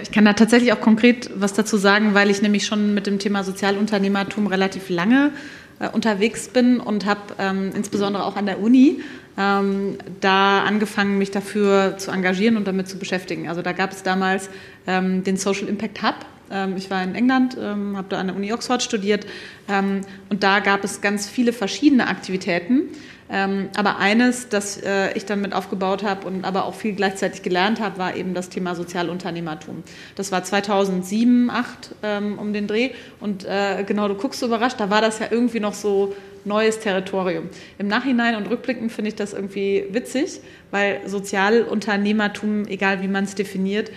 Ich kann da tatsächlich auch konkret was dazu sagen, weil ich nämlich schon mit dem Thema Sozialunternehmertum relativ lange äh, unterwegs bin und habe ähm, insbesondere auch an der Uni ähm, da angefangen, mich dafür zu engagieren und damit zu beschäftigen. Also da gab es damals ähm, den Social Impact Hub. Ähm, ich war in England, ähm, habe da an der Uni Oxford studiert ähm, und da gab es ganz viele verschiedene Aktivitäten. Ähm, aber eines, das äh, ich dann mit aufgebaut habe und aber auch viel gleichzeitig gelernt habe, war eben das Thema Sozialunternehmertum. Das war 2007, 2008 ähm, um den Dreh und äh, genau, du guckst so überrascht, da war das ja irgendwie noch so neues Territorium. Im Nachhinein und rückblickend finde ich das irgendwie witzig, weil Sozialunternehmertum, egal wie man es definiert,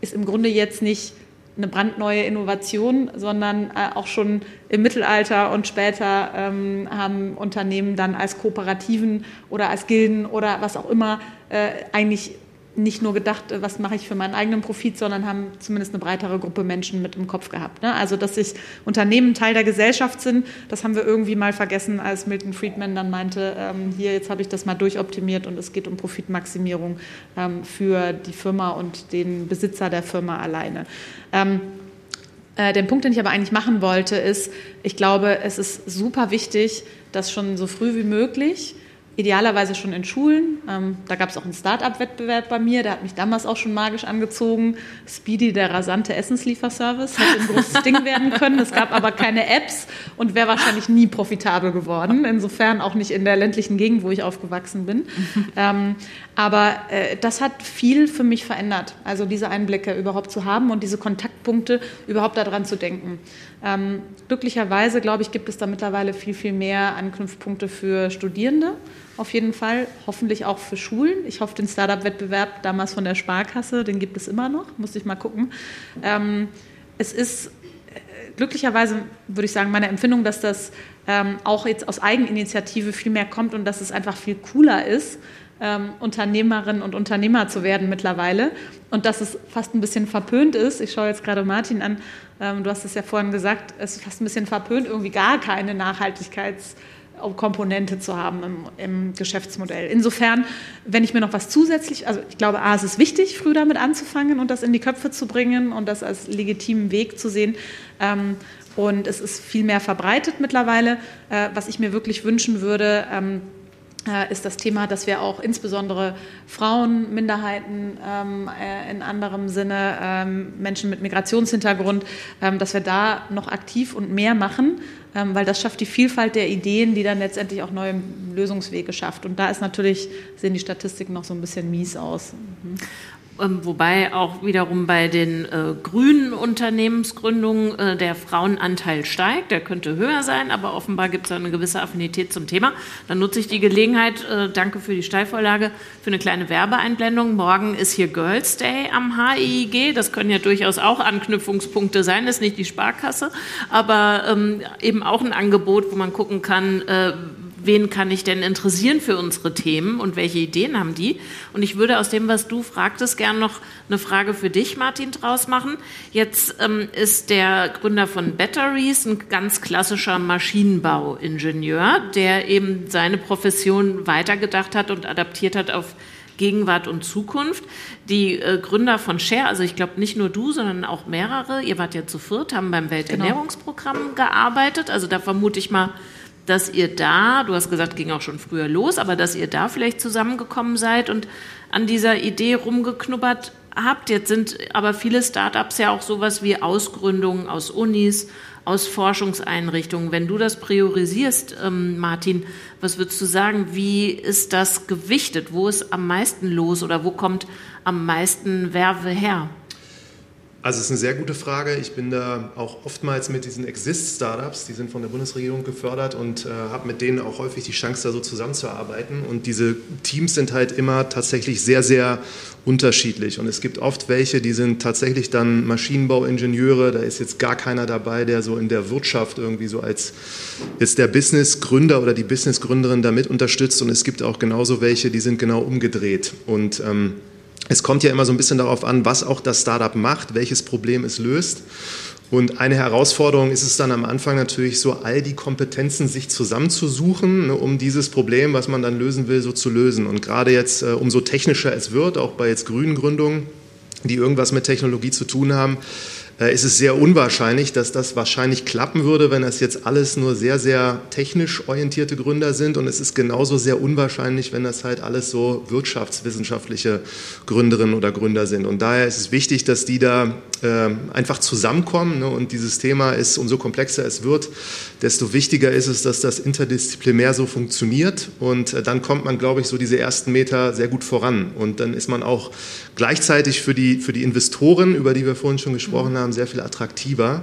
ist im Grunde jetzt nicht eine brandneue Innovation, sondern äh, auch schon im Mittelalter und später ähm, haben Unternehmen dann als Kooperativen oder als Gilden oder was auch immer äh, eigentlich nicht nur gedacht, äh, was mache ich für meinen eigenen Profit, sondern haben zumindest eine breitere Gruppe Menschen mit im Kopf gehabt. Ne? Also, dass sich Unternehmen Teil der Gesellschaft sind, das haben wir irgendwie mal vergessen, als Milton Friedman dann meinte, ähm, hier, jetzt habe ich das mal durchoptimiert und es geht um Profitmaximierung ähm, für die Firma und den Besitzer der Firma alleine. Ähm, äh, den Punkt, den ich aber eigentlich machen wollte, ist, ich glaube, es ist super wichtig, dass schon so früh wie möglich idealerweise schon in Schulen. Ähm, da gab es auch einen Start-up-Wettbewerb bei mir, der hat mich damals auch schon magisch angezogen. Speedy, der rasante Essenslieferservice, hätte ein großes Ding werden können. Es gab aber keine Apps und wäre wahrscheinlich nie profitabel geworden. Insofern auch nicht in der ländlichen Gegend, wo ich aufgewachsen bin. ähm, aber äh, das hat viel für mich verändert, also diese Einblicke überhaupt zu haben und diese Kontaktpunkte überhaupt daran zu denken. Ähm, glücklicherweise, glaube ich, gibt es da mittlerweile viel, viel mehr Anknüpfpunkte für Studierende auf jeden Fall, hoffentlich auch für Schulen. Ich hoffe, den Startup-Wettbewerb damals von der Sparkasse, den gibt es immer noch, muss ich mal gucken. Ähm, es ist äh, glücklicherweise, würde ich sagen, meine Empfindung, dass das ähm, auch jetzt aus Eigeninitiative viel mehr kommt und dass es einfach viel cooler ist, ähm, Unternehmerinnen und Unternehmer zu werden mittlerweile und dass es fast ein bisschen verpönt ist. Ich schaue jetzt gerade Martin an, ähm, du hast es ja vorhin gesagt, es ist fast ein bisschen verpönt, irgendwie gar keine Nachhaltigkeits- Komponente zu haben im, im, Geschäftsmodell. Insofern, wenn ich mir noch was zusätzlich, also ich glaube, A, es ist wichtig, früh damit anzufangen und das in die Köpfe zu bringen und das als legitimen Weg zu sehen. Ähm, und es ist viel mehr verbreitet mittlerweile. Äh, was ich mir wirklich wünschen würde, ähm, äh, ist das Thema, dass wir auch insbesondere Frauen, Minderheiten ähm, äh, in anderem Sinne, ähm, Menschen mit Migrationshintergrund, ähm, dass wir da noch aktiv und mehr machen, ähm, weil das schafft die Vielfalt der Ideen, die dann letztendlich auch neue Lösungswege schafft. Und da ist natürlich, sehen die Statistiken noch so ein bisschen mies aus. Mhm. Ähm, wobei auch wiederum bei den äh, grünen Unternehmensgründungen äh, der Frauenanteil steigt. Der könnte höher sein, aber offenbar gibt es eine gewisse Affinität zum Thema. Dann nutze ich die Gelegenheit, äh, danke für die Steilvorlage, für eine kleine Werbeeinblendung. Morgen ist hier Girls Day am HIIG. Das können ja durchaus auch Anknüpfungspunkte sein, das ist nicht die Sparkasse, aber ähm, eben auch ein Angebot, wo man gucken kann, äh, wen kann ich denn interessieren für unsere Themen und welche Ideen haben die? Und ich würde aus dem, was du fragtest, gern noch eine Frage für dich, Martin, draus machen. Jetzt ähm, ist der Gründer von Batteries ein ganz klassischer Maschinenbauingenieur, der eben seine Profession weitergedacht hat und adaptiert hat auf Gegenwart und Zukunft. Die äh, Gründer von Share, also ich glaube nicht nur du, sondern auch mehrere, ihr wart ja zu viert, haben beim Welternährungsprogramm genau. gearbeitet. Also da vermute ich mal, dass ihr da, du hast gesagt, ging auch schon früher los, aber dass ihr da vielleicht zusammengekommen seid und an dieser Idee rumgeknubbert habt. Jetzt sind aber viele Startups ja auch sowas wie Ausgründungen aus Unis, aus Forschungseinrichtungen. Wenn du das priorisierst, ähm, Martin, was würdest du sagen? Wie ist das gewichtet? Wo ist am meisten los oder wo kommt am meisten Werbe her? Also es ist eine sehr gute Frage. Ich bin da auch oftmals mit diesen Exist-Startups, die sind von der Bundesregierung gefördert und äh, habe mit denen auch häufig die Chance, da so zusammenzuarbeiten. Und diese Teams sind halt immer tatsächlich sehr, sehr unterschiedlich. Und es gibt oft welche, die sind tatsächlich dann Maschinenbauingenieure. Da ist jetzt gar keiner dabei, der so in der Wirtschaft irgendwie so als jetzt der Businessgründer oder die Businessgründerin damit unterstützt. Und es gibt auch genauso welche, die sind genau umgedreht. Und ähm, es kommt ja immer so ein bisschen darauf an, was auch das Startup macht, welches Problem es löst. Und eine Herausforderung ist es dann am Anfang natürlich so, all die Kompetenzen sich zusammenzusuchen, ne, um dieses Problem, was man dann lösen will, so zu lösen. Und gerade jetzt, äh, umso technischer es wird, auch bei jetzt grünen Gründungen, die irgendwas mit Technologie zu tun haben, ist es sehr unwahrscheinlich, dass das wahrscheinlich klappen würde, wenn das jetzt alles nur sehr, sehr technisch orientierte Gründer sind. Und es ist genauso sehr unwahrscheinlich, wenn das halt alles so wirtschaftswissenschaftliche Gründerinnen oder Gründer sind. Und daher ist es wichtig, dass die da äh, einfach zusammenkommen. Ne? Und dieses Thema ist, umso komplexer es wird, desto wichtiger ist es, dass das interdisziplinär so funktioniert. Und äh, dann kommt man, glaube ich, so diese ersten Meter sehr gut voran. Und dann ist man auch gleichzeitig für die, für die Investoren, über die wir vorhin schon gesprochen haben, sehr viel attraktiver,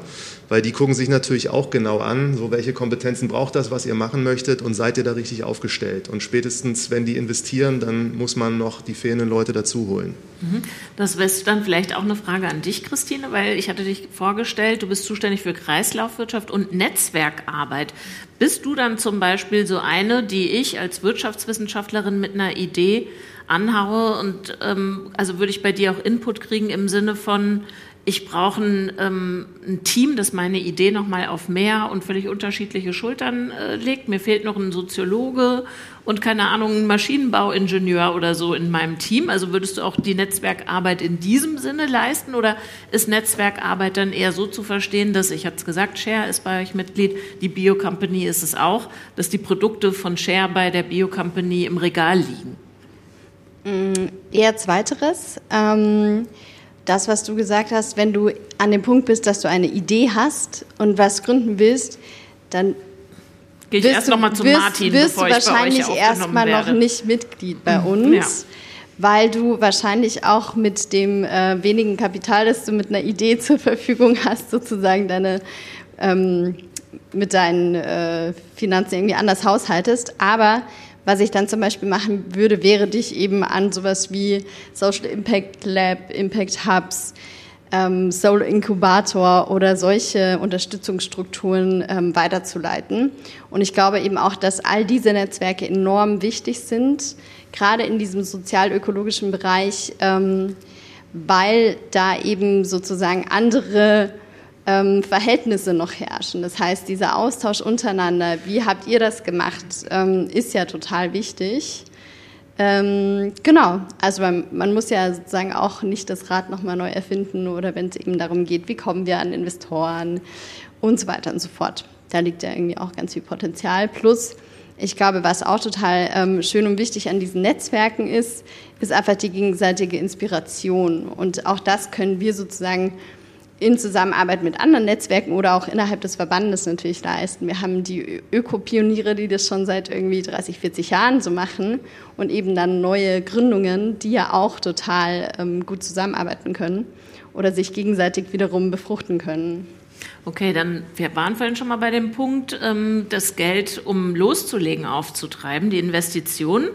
weil die gucken sich natürlich auch genau an, so welche Kompetenzen braucht das, was ihr machen möchtet und seid ihr da richtig aufgestellt. Und spätestens, wenn die investieren, dann muss man noch die fehlenden Leute dazu holen. Mhm. Das wäre dann vielleicht auch eine Frage an dich, Christine, weil ich hatte dich vorgestellt, du bist zuständig für Kreislaufwirtschaft und Netzwerkarbeit. Bist du dann zum Beispiel so eine, die ich als Wirtschaftswissenschaftlerin mit einer Idee anhaue und ähm, also würde ich bei dir auch Input kriegen im Sinne von, ich brauche ein, ähm, ein, Team, das meine Idee nochmal auf mehr und völlig unterschiedliche Schultern äh, legt. Mir fehlt noch ein Soziologe und keine Ahnung, ein Maschinenbauingenieur oder so in meinem Team. Also würdest du auch die Netzwerkarbeit in diesem Sinne leisten oder ist Netzwerkarbeit dann eher so zu verstehen, dass, ich hatte es gesagt, Share ist bei euch Mitglied, die Bio-Company ist es auch, dass die Produkte von Share bei der Bio-Company im Regal liegen? Mm, eher zweiteres. Ähm das, was du gesagt hast, wenn du an dem Punkt bist, dass du eine Idee hast und was gründen willst, dann Gehe ich erst nochmal zu Martin, wirst bevor du wahrscheinlich erstmal noch nicht Mitglied bei uns. Ja. Weil du wahrscheinlich auch mit dem äh, wenigen Kapital, das du mit einer Idee zur Verfügung hast, sozusagen deine ähm, mit deinen äh, Finanzen irgendwie anders haushaltest. Aber was ich dann zum Beispiel machen würde, wäre dich eben an sowas wie Social Impact Lab, Impact Hubs, ähm, Soul Inkubator oder solche Unterstützungsstrukturen ähm, weiterzuleiten. Und ich glaube eben auch, dass all diese Netzwerke enorm wichtig sind, gerade in diesem sozial-ökologischen Bereich, ähm, weil da eben sozusagen andere ähm, Verhältnisse noch herrschen. Das heißt, dieser Austausch untereinander, wie habt ihr das gemacht, ähm, ist ja total wichtig. Ähm, genau, also man, man, muss ja sozusagen auch nicht das Rad nochmal neu erfinden oder wenn es eben darum geht, wie kommen wir an Investoren und so weiter und so fort. Da liegt ja irgendwie auch ganz viel Potenzial. Plus, ich glaube, was auch total ähm, schön und wichtig an diesen Netzwerken ist, ist einfach die gegenseitige Inspiration. Und auch das können wir sozusagen in Zusammenarbeit mit anderen Netzwerken oder auch innerhalb des Verbandes natürlich leisten. Wir haben die Ökopioniere, die das schon seit irgendwie 30, 40 Jahren so machen und eben dann neue Gründungen, die ja auch total ähm, gut zusammenarbeiten können oder sich gegenseitig wiederum befruchten können. Okay, dann wir waren vorhin schon mal bei dem Punkt, ähm, das Geld, um loszulegen, aufzutreiben, die Investitionen.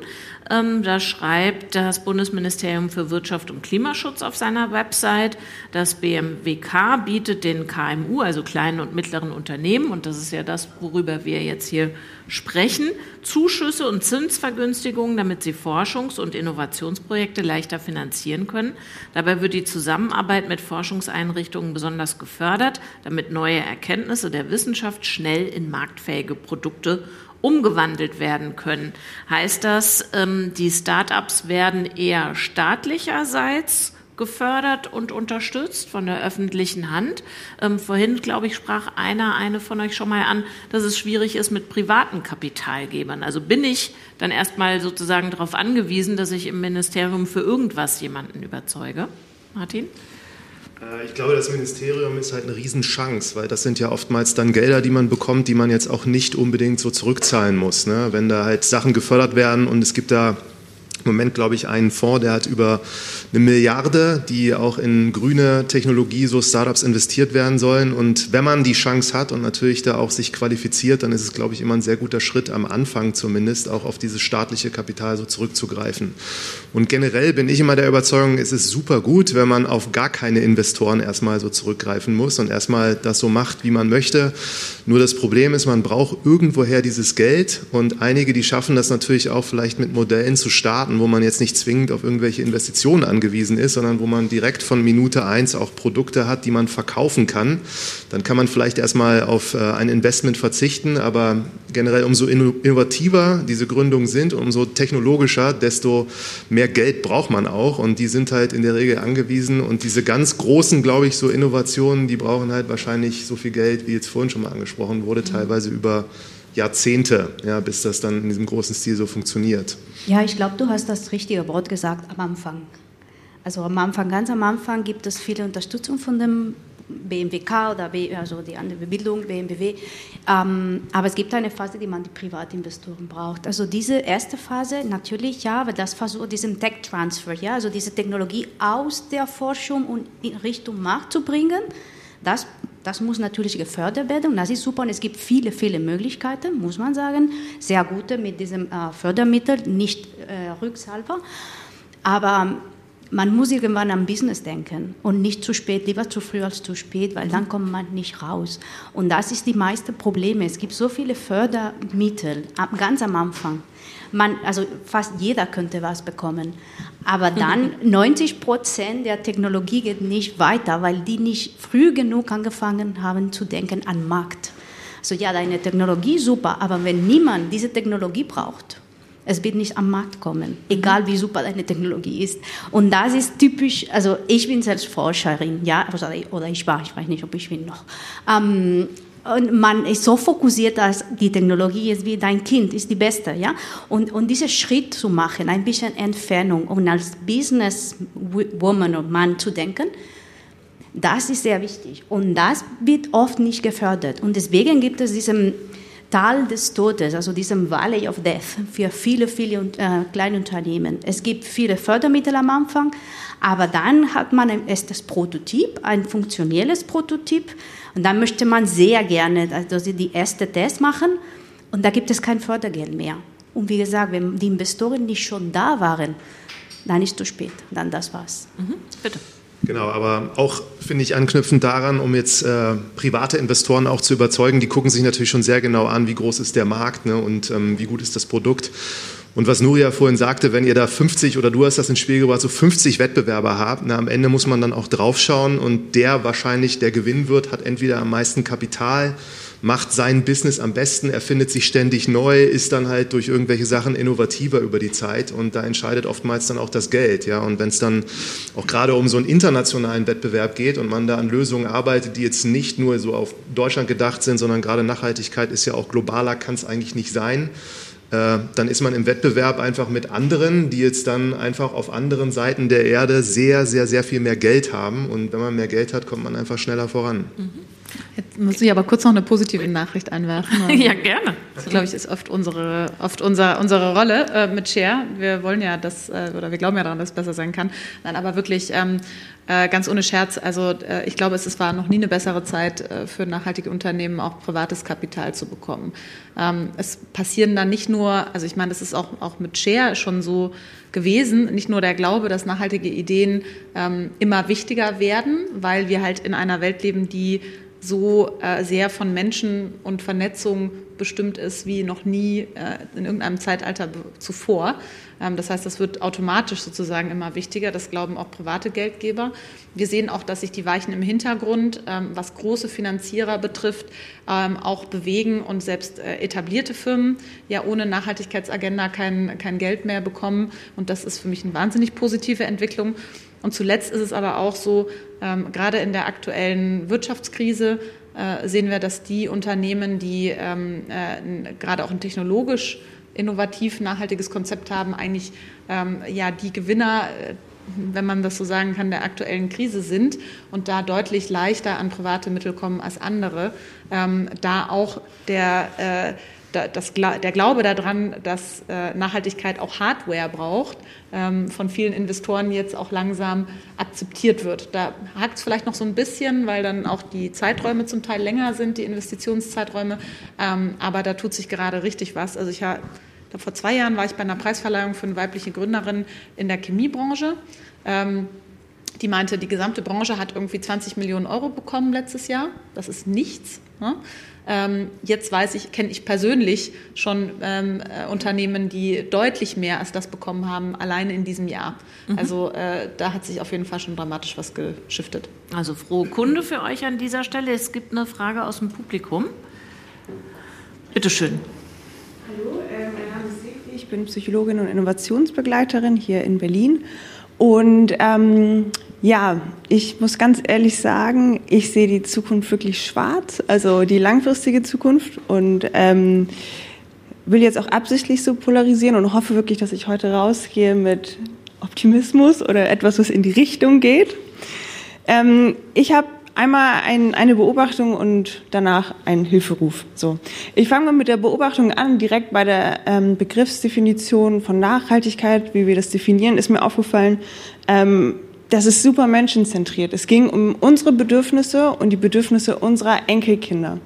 Ähm, da schreibt das Bundesministerium für Wirtschaft und Klimaschutz auf seiner Website, das BMWK bietet den KMU, also kleinen und mittleren Unternehmen, und das ist ja das, worüber wir jetzt hier sprechen, Zuschüsse und Zinsvergünstigungen, damit sie Forschungs- und Innovationsprojekte leichter finanzieren können. Dabei wird die Zusammenarbeit mit Forschungseinrichtungen besonders gefördert, damit neue Erkenntnisse der Wissenschaft schnell in marktfähige Produkte umgewandelt werden können. Heißt das, ähm, die Start-ups werden eher staatlicherseits gefördert und unterstützt von der öffentlichen Hand. Ähm, vorhin, glaube ich, sprach einer, eine von euch schon mal an, dass es schwierig ist mit privaten Kapitalgebern. Also bin ich dann erstmal sozusagen darauf angewiesen, dass ich im Ministerium für irgendwas jemanden überzeuge? Martin? Äh, ich glaube, das Ministerium ist halt eine Riesenchance, weil das sind ja oftmals dann Gelder, die man bekommt, die man jetzt auch nicht unbedingt so zurückzahlen muss. Ne? Wenn da halt Sachen gefördert werden und es gibt da im Moment, glaube ich, einen Fonds, der hat über eine Milliarde, die auch in grüne Technologie, so Startups investiert werden sollen. Und wenn man die Chance hat und natürlich da auch sich qualifiziert, dann ist es, glaube ich, immer ein sehr guter Schritt am Anfang zumindest, auch auf dieses staatliche Kapital so zurückzugreifen. Und generell bin ich immer der Überzeugung, es ist super gut, wenn man auf gar keine Investoren erstmal so zurückgreifen muss und erstmal das so macht, wie man möchte. Nur das Problem ist, man braucht irgendwoher dieses Geld und einige, die schaffen das natürlich auch vielleicht mit Modellen zu starten, starten, wo man jetzt nicht zwingend auf irgendwelche Investitionen angewiesen ist, sondern wo man direkt von Minute eins auch Produkte hat, die man verkaufen kann, dann kann man vielleicht erstmal auf äh, ein Investment verzichten, aber generell umso innovativer diese Gründungen sind, umso technologischer, desto mehr Geld braucht man auch. Und die sind halt in der Regel angewiesen. Und diese ganz großen, glaube ich, so Innovationen, die brauchen halt wahrscheinlich so viel Geld, wie jetzt vorhin schon mal angesprochen wurde, teilweise über Jahrzehnte, ja, bis das dann in diesem großen Stil so funktioniert. Ja, ich glaube, du hast das richtige Wort gesagt am Anfang. Also am Anfang, ganz am Anfang gibt es viele Unterstützung von dem BMWK oder B, also die andere Bildung, BMWW. Ähm, aber es gibt eine Phase, die man die Privatinvestoren braucht. Also diese erste Phase, natürlich ja, aber das versucht diesen Tech Transfer, ja, also diese Technologie aus der Forschung und in Richtung Markt zu bringen. Das das muss natürlich gefördert werden und das ist super und es gibt viele, viele Möglichkeiten, muss man sagen, sehr gute mit diesem äh, Fördermittel, nicht äh, rücksalber. Aber man muss irgendwann am Business denken und nicht zu spät, lieber zu früh als zu spät, weil dann kommt man nicht raus. Und das ist die meiste Probleme. Es gibt so viele Fördermittel ganz am Anfang. Man, also fast jeder könnte was bekommen. Aber dann 90 Prozent der Technologie geht nicht weiter, weil die nicht früh genug angefangen haben zu denken an Markt. So ja, deine Technologie super, aber wenn niemand diese Technologie braucht, es wird nicht am Markt kommen, egal wie super deine Technologie ist. Und das ist typisch, also ich bin selbst Forscherin, ja, oder ich war, ich weiß nicht, ob ich bin noch. Ähm, und man ist so fokussiert, dass die Technologie ist wie dein Kind, ist die beste, ja. Und, und diesen Schritt zu machen, ein bisschen Entfernung und als Businesswoman und Mann zu denken, das ist sehr wichtig. Und das wird oft nicht gefördert. Und deswegen gibt es diesen Tal des Todes, also diesem Valley of Death für viele, viele äh, kleine Unternehmen. Es gibt viele Fördermittel am Anfang, aber dann hat man erst das Prototyp, ein funktionelles Prototyp, und dann möchte man sehr gerne also die erste Test machen und da gibt es kein Fördergeld mehr. Und wie gesagt, wenn die Investoren nicht schon da waren, dann ist es zu spät, dann das war's. Mhm. Bitte. Genau, aber auch finde ich anknüpfend daran, um jetzt äh, private Investoren auch zu überzeugen, die gucken sich natürlich schon sehr genau an, wie groß ist der Markt ne, und ähm, wie gut ist das Produkt. Und was Nuria vorhin sagte, wenn ihr da 50 oder du hast das ins Spiel gebracht, so 50 Wettbewerber habt, na, am Ende muss man dann auch draufschauen und der wahrscheinlich, der gewinnen wird, hat entweder am meisten Kapital, macht sein Business am besten, erfindet sich ständig neu, ist dann halt durch irgendwelche Sachen innovativer über die Zeit und da entscheidet oftmals dann auch das Geld. Ja? Und wenn es dann auch gerade um so einen internationalen Wettbewerb geht und man da an Lösungen arbeitet, die jetzt nicht nur so auf Deutschland gedacht sind, sondern gerade Nachhaltigkeit ist ja auch globaler, kann es eigentlich nicht sein äh, dann ist man im Wettbewerb einfach mit anderen, die jetzt dann einfach auf anderen Seiten der Erde sehr, sehr, sehr viel mehr Geld haben. Und wenn man mehr Geld hat, kommt man einfach schneller voran. Mhm. Jetzt muss ich aber kurz noch eine positive Nachricht einwerfen. [LAUGHS] ja, gerne. Das, glaube ich, ist oft unsere, oft unser, unsere Rolle äh, mit Share. Wir wollen ja, dass, äh, oder wir glauben ja daran, dass es besser sein kann. Nein, aber wirklich ähm, äh, ganz ohne Scherz. Also äh, ich glaube, es war noch nie eine bessere Zeit äh, für nachhaltige Unternehmen, auch privates Kapital zu bekommen. Ähm, es passieren dann nicht nur, also ich meine, das ist auch, auch mit Share schon so gewesen, nicht nur der Glaube, dass nachhaltige Ideen ähm, immer wichtiger werden, weil wir halt in einer Welt leben, die so äh, sehr von Menschen und Vernetzung bestimmt ist wie noch nie äh, in irgendeinem Zeitalter zuvor. Ähm, das heißt, das wird automatisch sozusagen immer wichtiger. Das glauben auch private Geldgeber. Wir sehen auch, dass sich die Weichen im Hintergrund, ähm, was große Finanzierer betrifft, ähm, auch bewegen und selbst äh, etablierte Firmen ja ohne Nachhaltigkeitsagenda kein, kein Geld mehr bekommen. Und das ist für mich eine wahnsinnig positive Entwicklung. Und zuletzt ist es aber auch so, ähm, gerade in der aktuellen Wirtschaftskrise äh, sehen wir, dass die Unternehmen, die ähm, äh, gerade auch ein technologisch innovativ nachhaltiges Konzept haben, eigentlich ähm, ja die Gewinner äh, wenn man das so sagen kann, der aktuellen Krise sind und da deutlich leichter an private Mittel kommen als andere, ähm, da auch der äh, das, der Glaube daran, dass äh, Nachhaltigkeit auch Hardware braucht, ähm, von vielen Investoren jetzt auch langsam akzeptiert wird. Da hakt es vielleicht noch so ein bisschen, weil dann auch die Zeiträume zum Teil länger sind, die Investitionszeiträume. Ähm, aber da tut sich gerade richtig was. Also ich habe vor zwei Jahren war ich bei einer Preisverleihung für eine weibliche Gründerin in der Chemiebranche. Ähm, die meinte, die gesamte Branche hat irgendwie 20 Millionen Euro bekommen letztes Jahr. Das ist nichts. Ne? Ähm, jetzt weiß ich, kenne ich persönlich schon ähm, äh, Unternehmen, die deutlich mehr als das bekommen haben, alleine in diesem Jahr. Mhm. Also äh, da hat sich auf jeden Fall schon dramatisch was geschiftet. Also frohe Kunde für euch an dieser Stelle. Es gibt eine Frage aus dem Publikum. Bitte schön. Hallo, äh, mein Name ist Sigrid. Ich bin Psychologin und Innovationsbegleiterin hier in Berlin. Und ähm, ja, ich muss ganz ehrlich sagen, ich sehe die Zukunft wirklich schwarz, also die langfristige Zukunft und ähm, will jetzt auch absichtlich so polarisieren und hoffe wirklich, dass ich heute rausgehe mit Optimismus oder etwas, was in die Richtung geht. Ähm, ich habe einmal ein, eine Beobachtung und danach einen Hilferuf. So, ich fange mal mit der Beobachtung an, direkt bei der ähm, Begriffsdefinition von Nachhaltigkeit, wie wir das definieren, ist mir aufgefallen. Ähm, das ist super menschenzentriert. Es ging um unsere Bedürfnisse und die Bedürfnisse unserer Enkelkinder.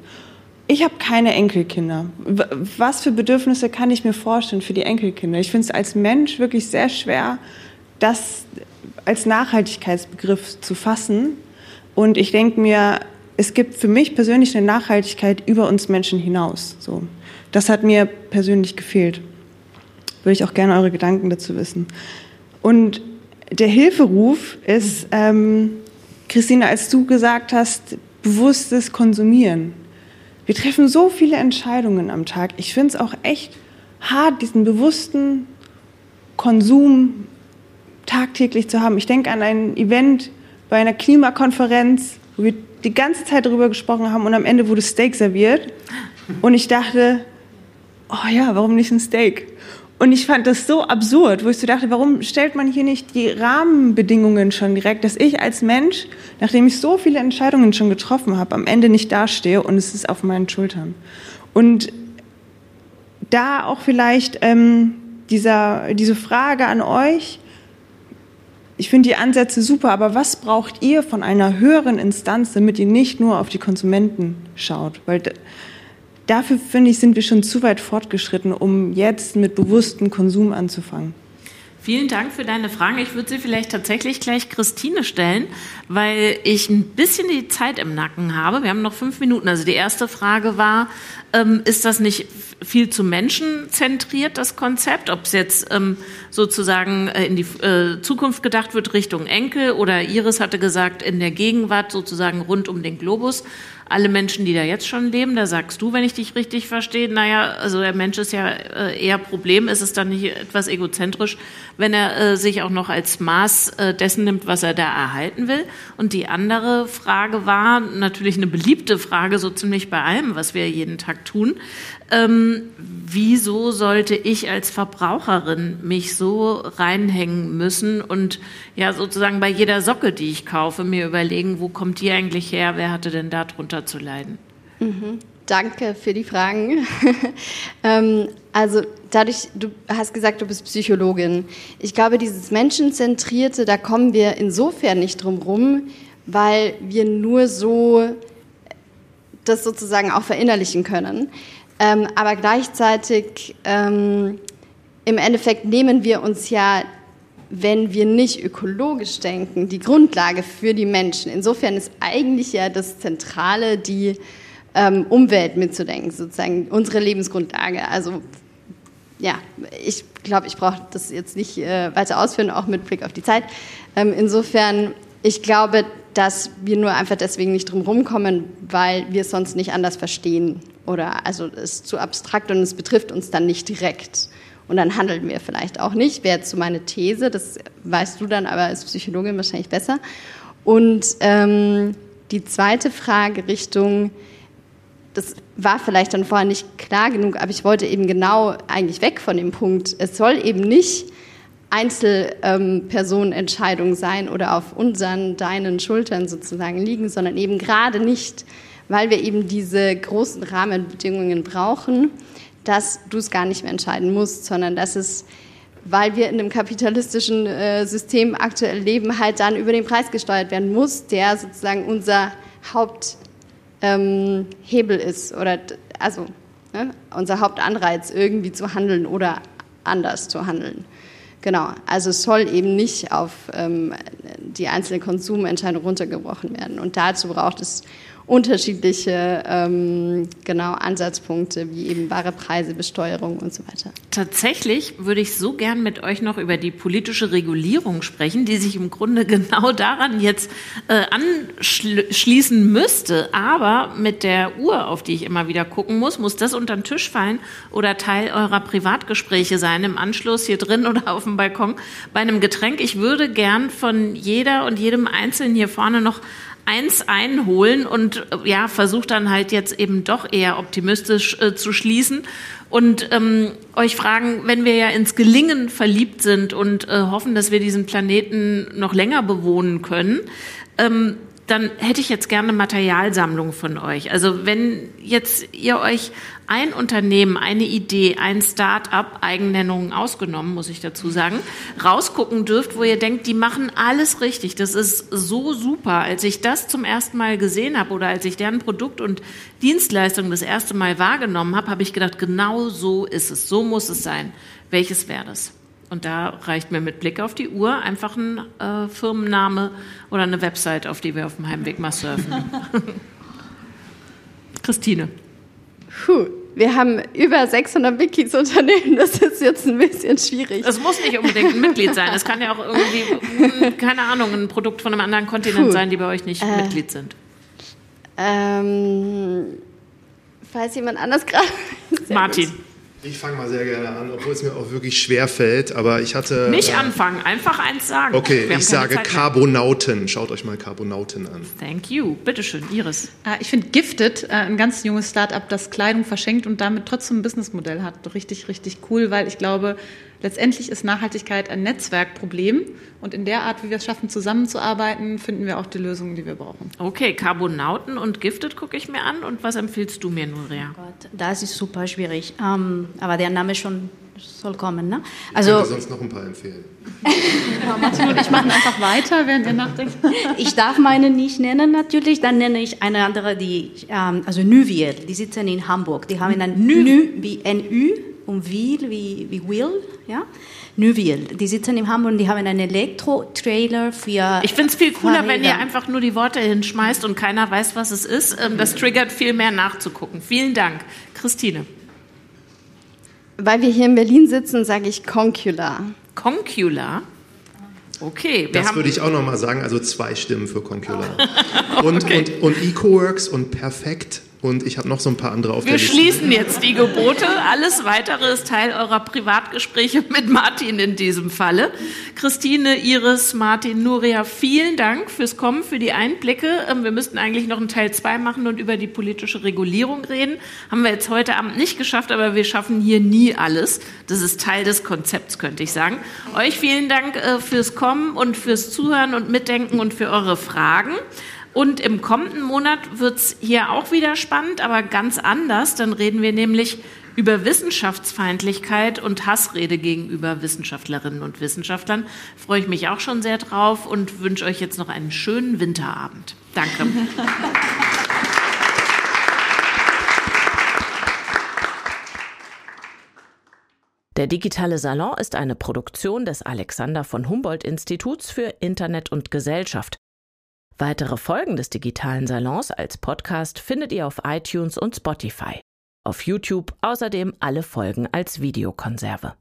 Ich habe keine Enkelkinder. Was für Bedürfnisse kann ich mir vorstellen für die Enkelkinder? Ich finde es als Mensch wirklich sehr schwer, das als Nachhaltigkeitsbegriff zu fassen. Und ich denke mir, es gibt für mich persönlich eine Nachhaltigkeit über uns Menschen hinaus. So, das hat mir persönlich gefehlt. Würde ich auch gerne eure Gedanken dazu wissen. Und der Hilferuf ist, ähm, Christine, als du gesagt hast, bewusstes Konsumieren. Wir treffen so viele Entscheidungen am Tag. Ich finde es auch echt hart, diesen bewussten Konsum tagtäglich zu haben. Ich denke an ein Event bei einer Klimakonferenz, wo wir die ganze Zeit darüber gesprochen haben und am Ende wurde Steak serviert. Und ich dachte, oh ja, warum nicht ein Steak? Und ich fand das so absurd, wo ich so dachte, warum stellt man hier nicht die Rahmenbedingungen schon direkt, dass ich als Mensch, nachdem ich so viele Entscheidungen schon getroffen habe, am Ende nicht dastehe und es ist auf meinen Schultern. Und da auch vielleicht ähm, dieser, diese Frage an euch, ich finde die Ansätze super, aber was braucht ihr von einer höheren Instanz, damit ihr nicht nur auf die Konsumenten schaut? Weil dafür, finde ich, sind wir schon zu weit fortgeschritten, um jetzt mit bewusstem Konsum anzufangen. Vielen Dank für deine Fragen. Ich würde sie vielleicht tatsächlich gleich Christine stellen, weil ich ein bisschen die Zeit im Nacken habe. Wir haben noch fünf Minuten. Also die erste Frage war, ähm, ist das nicht viel zu menschenzentriert, das Konzept? Ob es jetzt ähm, sozusagen äh, in die äh, Zukunft gedacht wird, Richtung Enkel oder Iris hatte gesagt, in der Gegenwart sozusagen rund um den Globus alle Menschen, die da jetzt schon leben, da sagst du, wenn ich dich richtig verstehe, naja, also der Mensch ist ja äh, eher Problem, ist es dann nicht etwas egozentrisch, wenn er äh, sich auch noch als Maß äh, dessen nimmt, was er da erhalten will. Und die andere Frage war natürlich eine beliebte Frage, so ziemlich bei allem, was wir jeden Tag tun. Ähm, wieso sollte ich als Verbraucherin mich so reinhängen müssen und ja sozusagen bei jeder Socke, die ich kaufe, mir überlegen, wo kommt die eigentlich her, wer hatte denn darunter zu leiden? Mhm. Danke für die Fragen. [LAUGHS] ähm, also dadurch, du hast gesagt, du bist Psychologin. Ich glaube, dieses Menschenzentrierte, da kommen wir insofern nicht drum rum, weil wir nur so das sozusagen auch verinnerlichen können. Ähm, aber gleichzeitig, ähm, im Endeffekt nehmen wir uns ja, wenn wir nicht ökologisch denken, die Grundlage für die Menschen. Insofern ist eigentlich ja das Zentrale, die ähm, Umwelt mitzudenken, sozusagen unsere Lebensgrundlage. Also ja, ich glaube, ich brauche das jetzt nicht äh, weiter ausführen, auch mit Blick auf die Zeit. Ähm, insofern, ich glaube, dass wir nur einfach deswegen nicht drum rumkommen, weil wir es sonst nicht anders verstehen. Oder also es ist zu abstrakt und es betrifft uns dann nicht direkt. Und dann handeln wir vielleicht auch nicht. Wäre jetzt so meine These, das weißt du dann aber als Psychologin wahrscheinlich besser. Und ähm, die zweite Frage Richtung, das war vielleicht dann vorher nicht klar genug, aber ich wollte eben genau eigentlich weg von dem Punkt. Es soll eben nicht Einzelpersonenentscheidung sein oder auf unseren, deinen Schultern sozusagen liegen, sondern eben gerade nicht, weil wir eben diese großen Rahmenbedingungen brauchen, dass du es gar nicht mehr entscheiden musst, sondern dass es, weil wir in einem kapitalistischen äh, System aktuell leben, halt dann über den Preis gesteuert werden muss, der sozusagen unser Haupthebel ähm, ist oder also ne, unser Hauptanreiz irgendwie zu handeln oder anders zu handeln. Genau, also es soll eben nicht auf ähm, die einzelnen Konsumentscheidungen runtergebrochen werden. Und dazu braucht es unterschiedliche ähm, genau Ansatzpunkte wie eben wahre Preise, Besteuerung und so weiter. Tatsächlich würde ich so gern mit euch noch über die politische Regulierung sprechen, die sich im Grunde [LAUGHS] genau daran jetzt äh, anschließen müsste. Aber mit der Uhr, auf die ich immer wieder gucken muss, muss das unter den Tisch fallen oder Teil eurer Privatgespräche sein, im Anschluss hier drin oder auf dem Balkon bei einem Getränk. Ich würde gern von jeder und jedem Einzelnen hier vorne noch eins einholen und ja, versucht dann halt jetzt eben doch eher optimistisch äh, zu schließen. Und ähm, euch fragen, wenn wir ja ins Gelingen verliebt sind und äh, hoffen, dass wir diesen Planeten noch länger bewohnen können, ähm, dann hätte ich jetzt gerne Materialsammlung von euch. Also wenn jetzt ihr euch ein Unternehmen, eine Idee, ein Start-up, Eigennennungen ausgenommen, muss ich dazu sagen, rausgucken dürft, wo ihr denkt, die machen alles richtig. Das ist so super. Als ich das zum ersten Mal gesehen habe oder als ich deren Produkt und Dienstleistung das erste Mal wahrgenommen habe, habe ich gedacht, genau so ist es. So muss es sein. Welches wäre das? Und da reicht mir mit Blick auf die Uhr einfach ein äh, Firmenname oder eine Website, auf die wir auf dem Heimweg mal surfen. [LAUGHS] Christine. Puh, wir haben über 600 Mitgliedsunternehmen. Das ist jetzt ein bisschen schwierig. Es muss nicht unbedingt ein Mitglied sein. Es kann ja auch irgendwie, hm, keine Ahnung, ein Produkt von einem anderen Kontinent Puh. sein, die bei euch nicht äh, Mitglied sind. Ähm, falls jemand anders gerade. Martin. Gut. Ich fange mal sehr gerne an, obwohl es mir auch wirklich schwer fällt. Aber ich hatte. Nicht äh, anfangen, einfach eins sagen. Okay, ich sage Carbonauten. Schaut euch mal Carbonauten an. Thank you. Bitteschön, Iris. Äh, ich finde Gifted, äh, ein ganz junges Startup, das Kleidung verschenkt und damit trotzdem ein Businessmodell hat, richtig, richtig cool, weil ich glaube, letztendlich ist Nachhaltigkeit ein Netzwerkproblem. Und in der Art, wie wir es schaffen, zusammenzuarbeiten, finden wir auch die Lösungen, die wir brauchen. Okay, Carbonauten und Gifted gucke ich mir an. Und was empfiehlst du mir, Nuria? Oh Gott, das ist super schwierig. Ähm, aber der Name schon soll kommen, ne? Also, ich könnte sonst noch ein paar empfehlen. ja, Martin und ich machen einfach weiter, während ihr nachdenkt. ich darf meine nicht nennen natürlich, dann nenne ich eine andere, die, ähm, also Nuviel, die sitzen in Hamburg. Die haben ein Nü wie NÜ und Wil wie, wie Will, ja? Neuville. Die sitzen in Hamburg und die haben einen Elektro-Trailer für. Ich finde es viel cooler, Fahrräder. wenn ihr einfach nur die Worte hinschmeißt und keiner weiß, was es ist. Ähm, das triggert viel mehr nachzugucken. Vielen Dank. Christine. Weil wir hier in Berlin sitzen, sage ich Concula. Concula? Okay. das würde ich auch nochmal sagen, also zwei Stimmen für Concula. [LAUGHS] und, okay. und, und EcoWorks und Perfekt und ich habe noch so ein paar andere auf Wir der Liste. Wir schließen jetzt die Gebote. Alles weitere ist Teil eurer Privatgespräche mit Martin in diesem Falle. Christine, Iris, Martin, Nuria, vielen Dank fürs Kommen, für die Einblicke. Ähm, wir müssten eigentlich noch einen Teil zwei machen und über die politische Regulierung reden. Haben wir jetzt heute Abend nicht geschafft, aber wir schaffen hier nie alles. Das ist Teil des Konzepts, könnte ich sagen. Euch vielen Dank äh, fürs Kommen und fürs Zuhören und Mitdenken und für eure Fragen. Und im kommenden Monat wird es hier auch wieder spannend, aber ganz anders. Dann reden wir nämlich über Wissenschaftsfeindlichkeit und Hassrede gegenüber Wissenschaftlerinnen und Wissenschaftlern. Freue ich mich auch schon sehr drauf und wünsche euch jetzt noch einen schönen Winterabend. Danke. Der digitale Salon ist eine Produktion des Alexander von Humboldt Instituts für Internet und Gesellschaft. Weitere Folgen des digitalen Salons als Podcast findet ihr auf iTunes und Spotify. Auf YouTube außerdem alle Folgen als Videokonserve.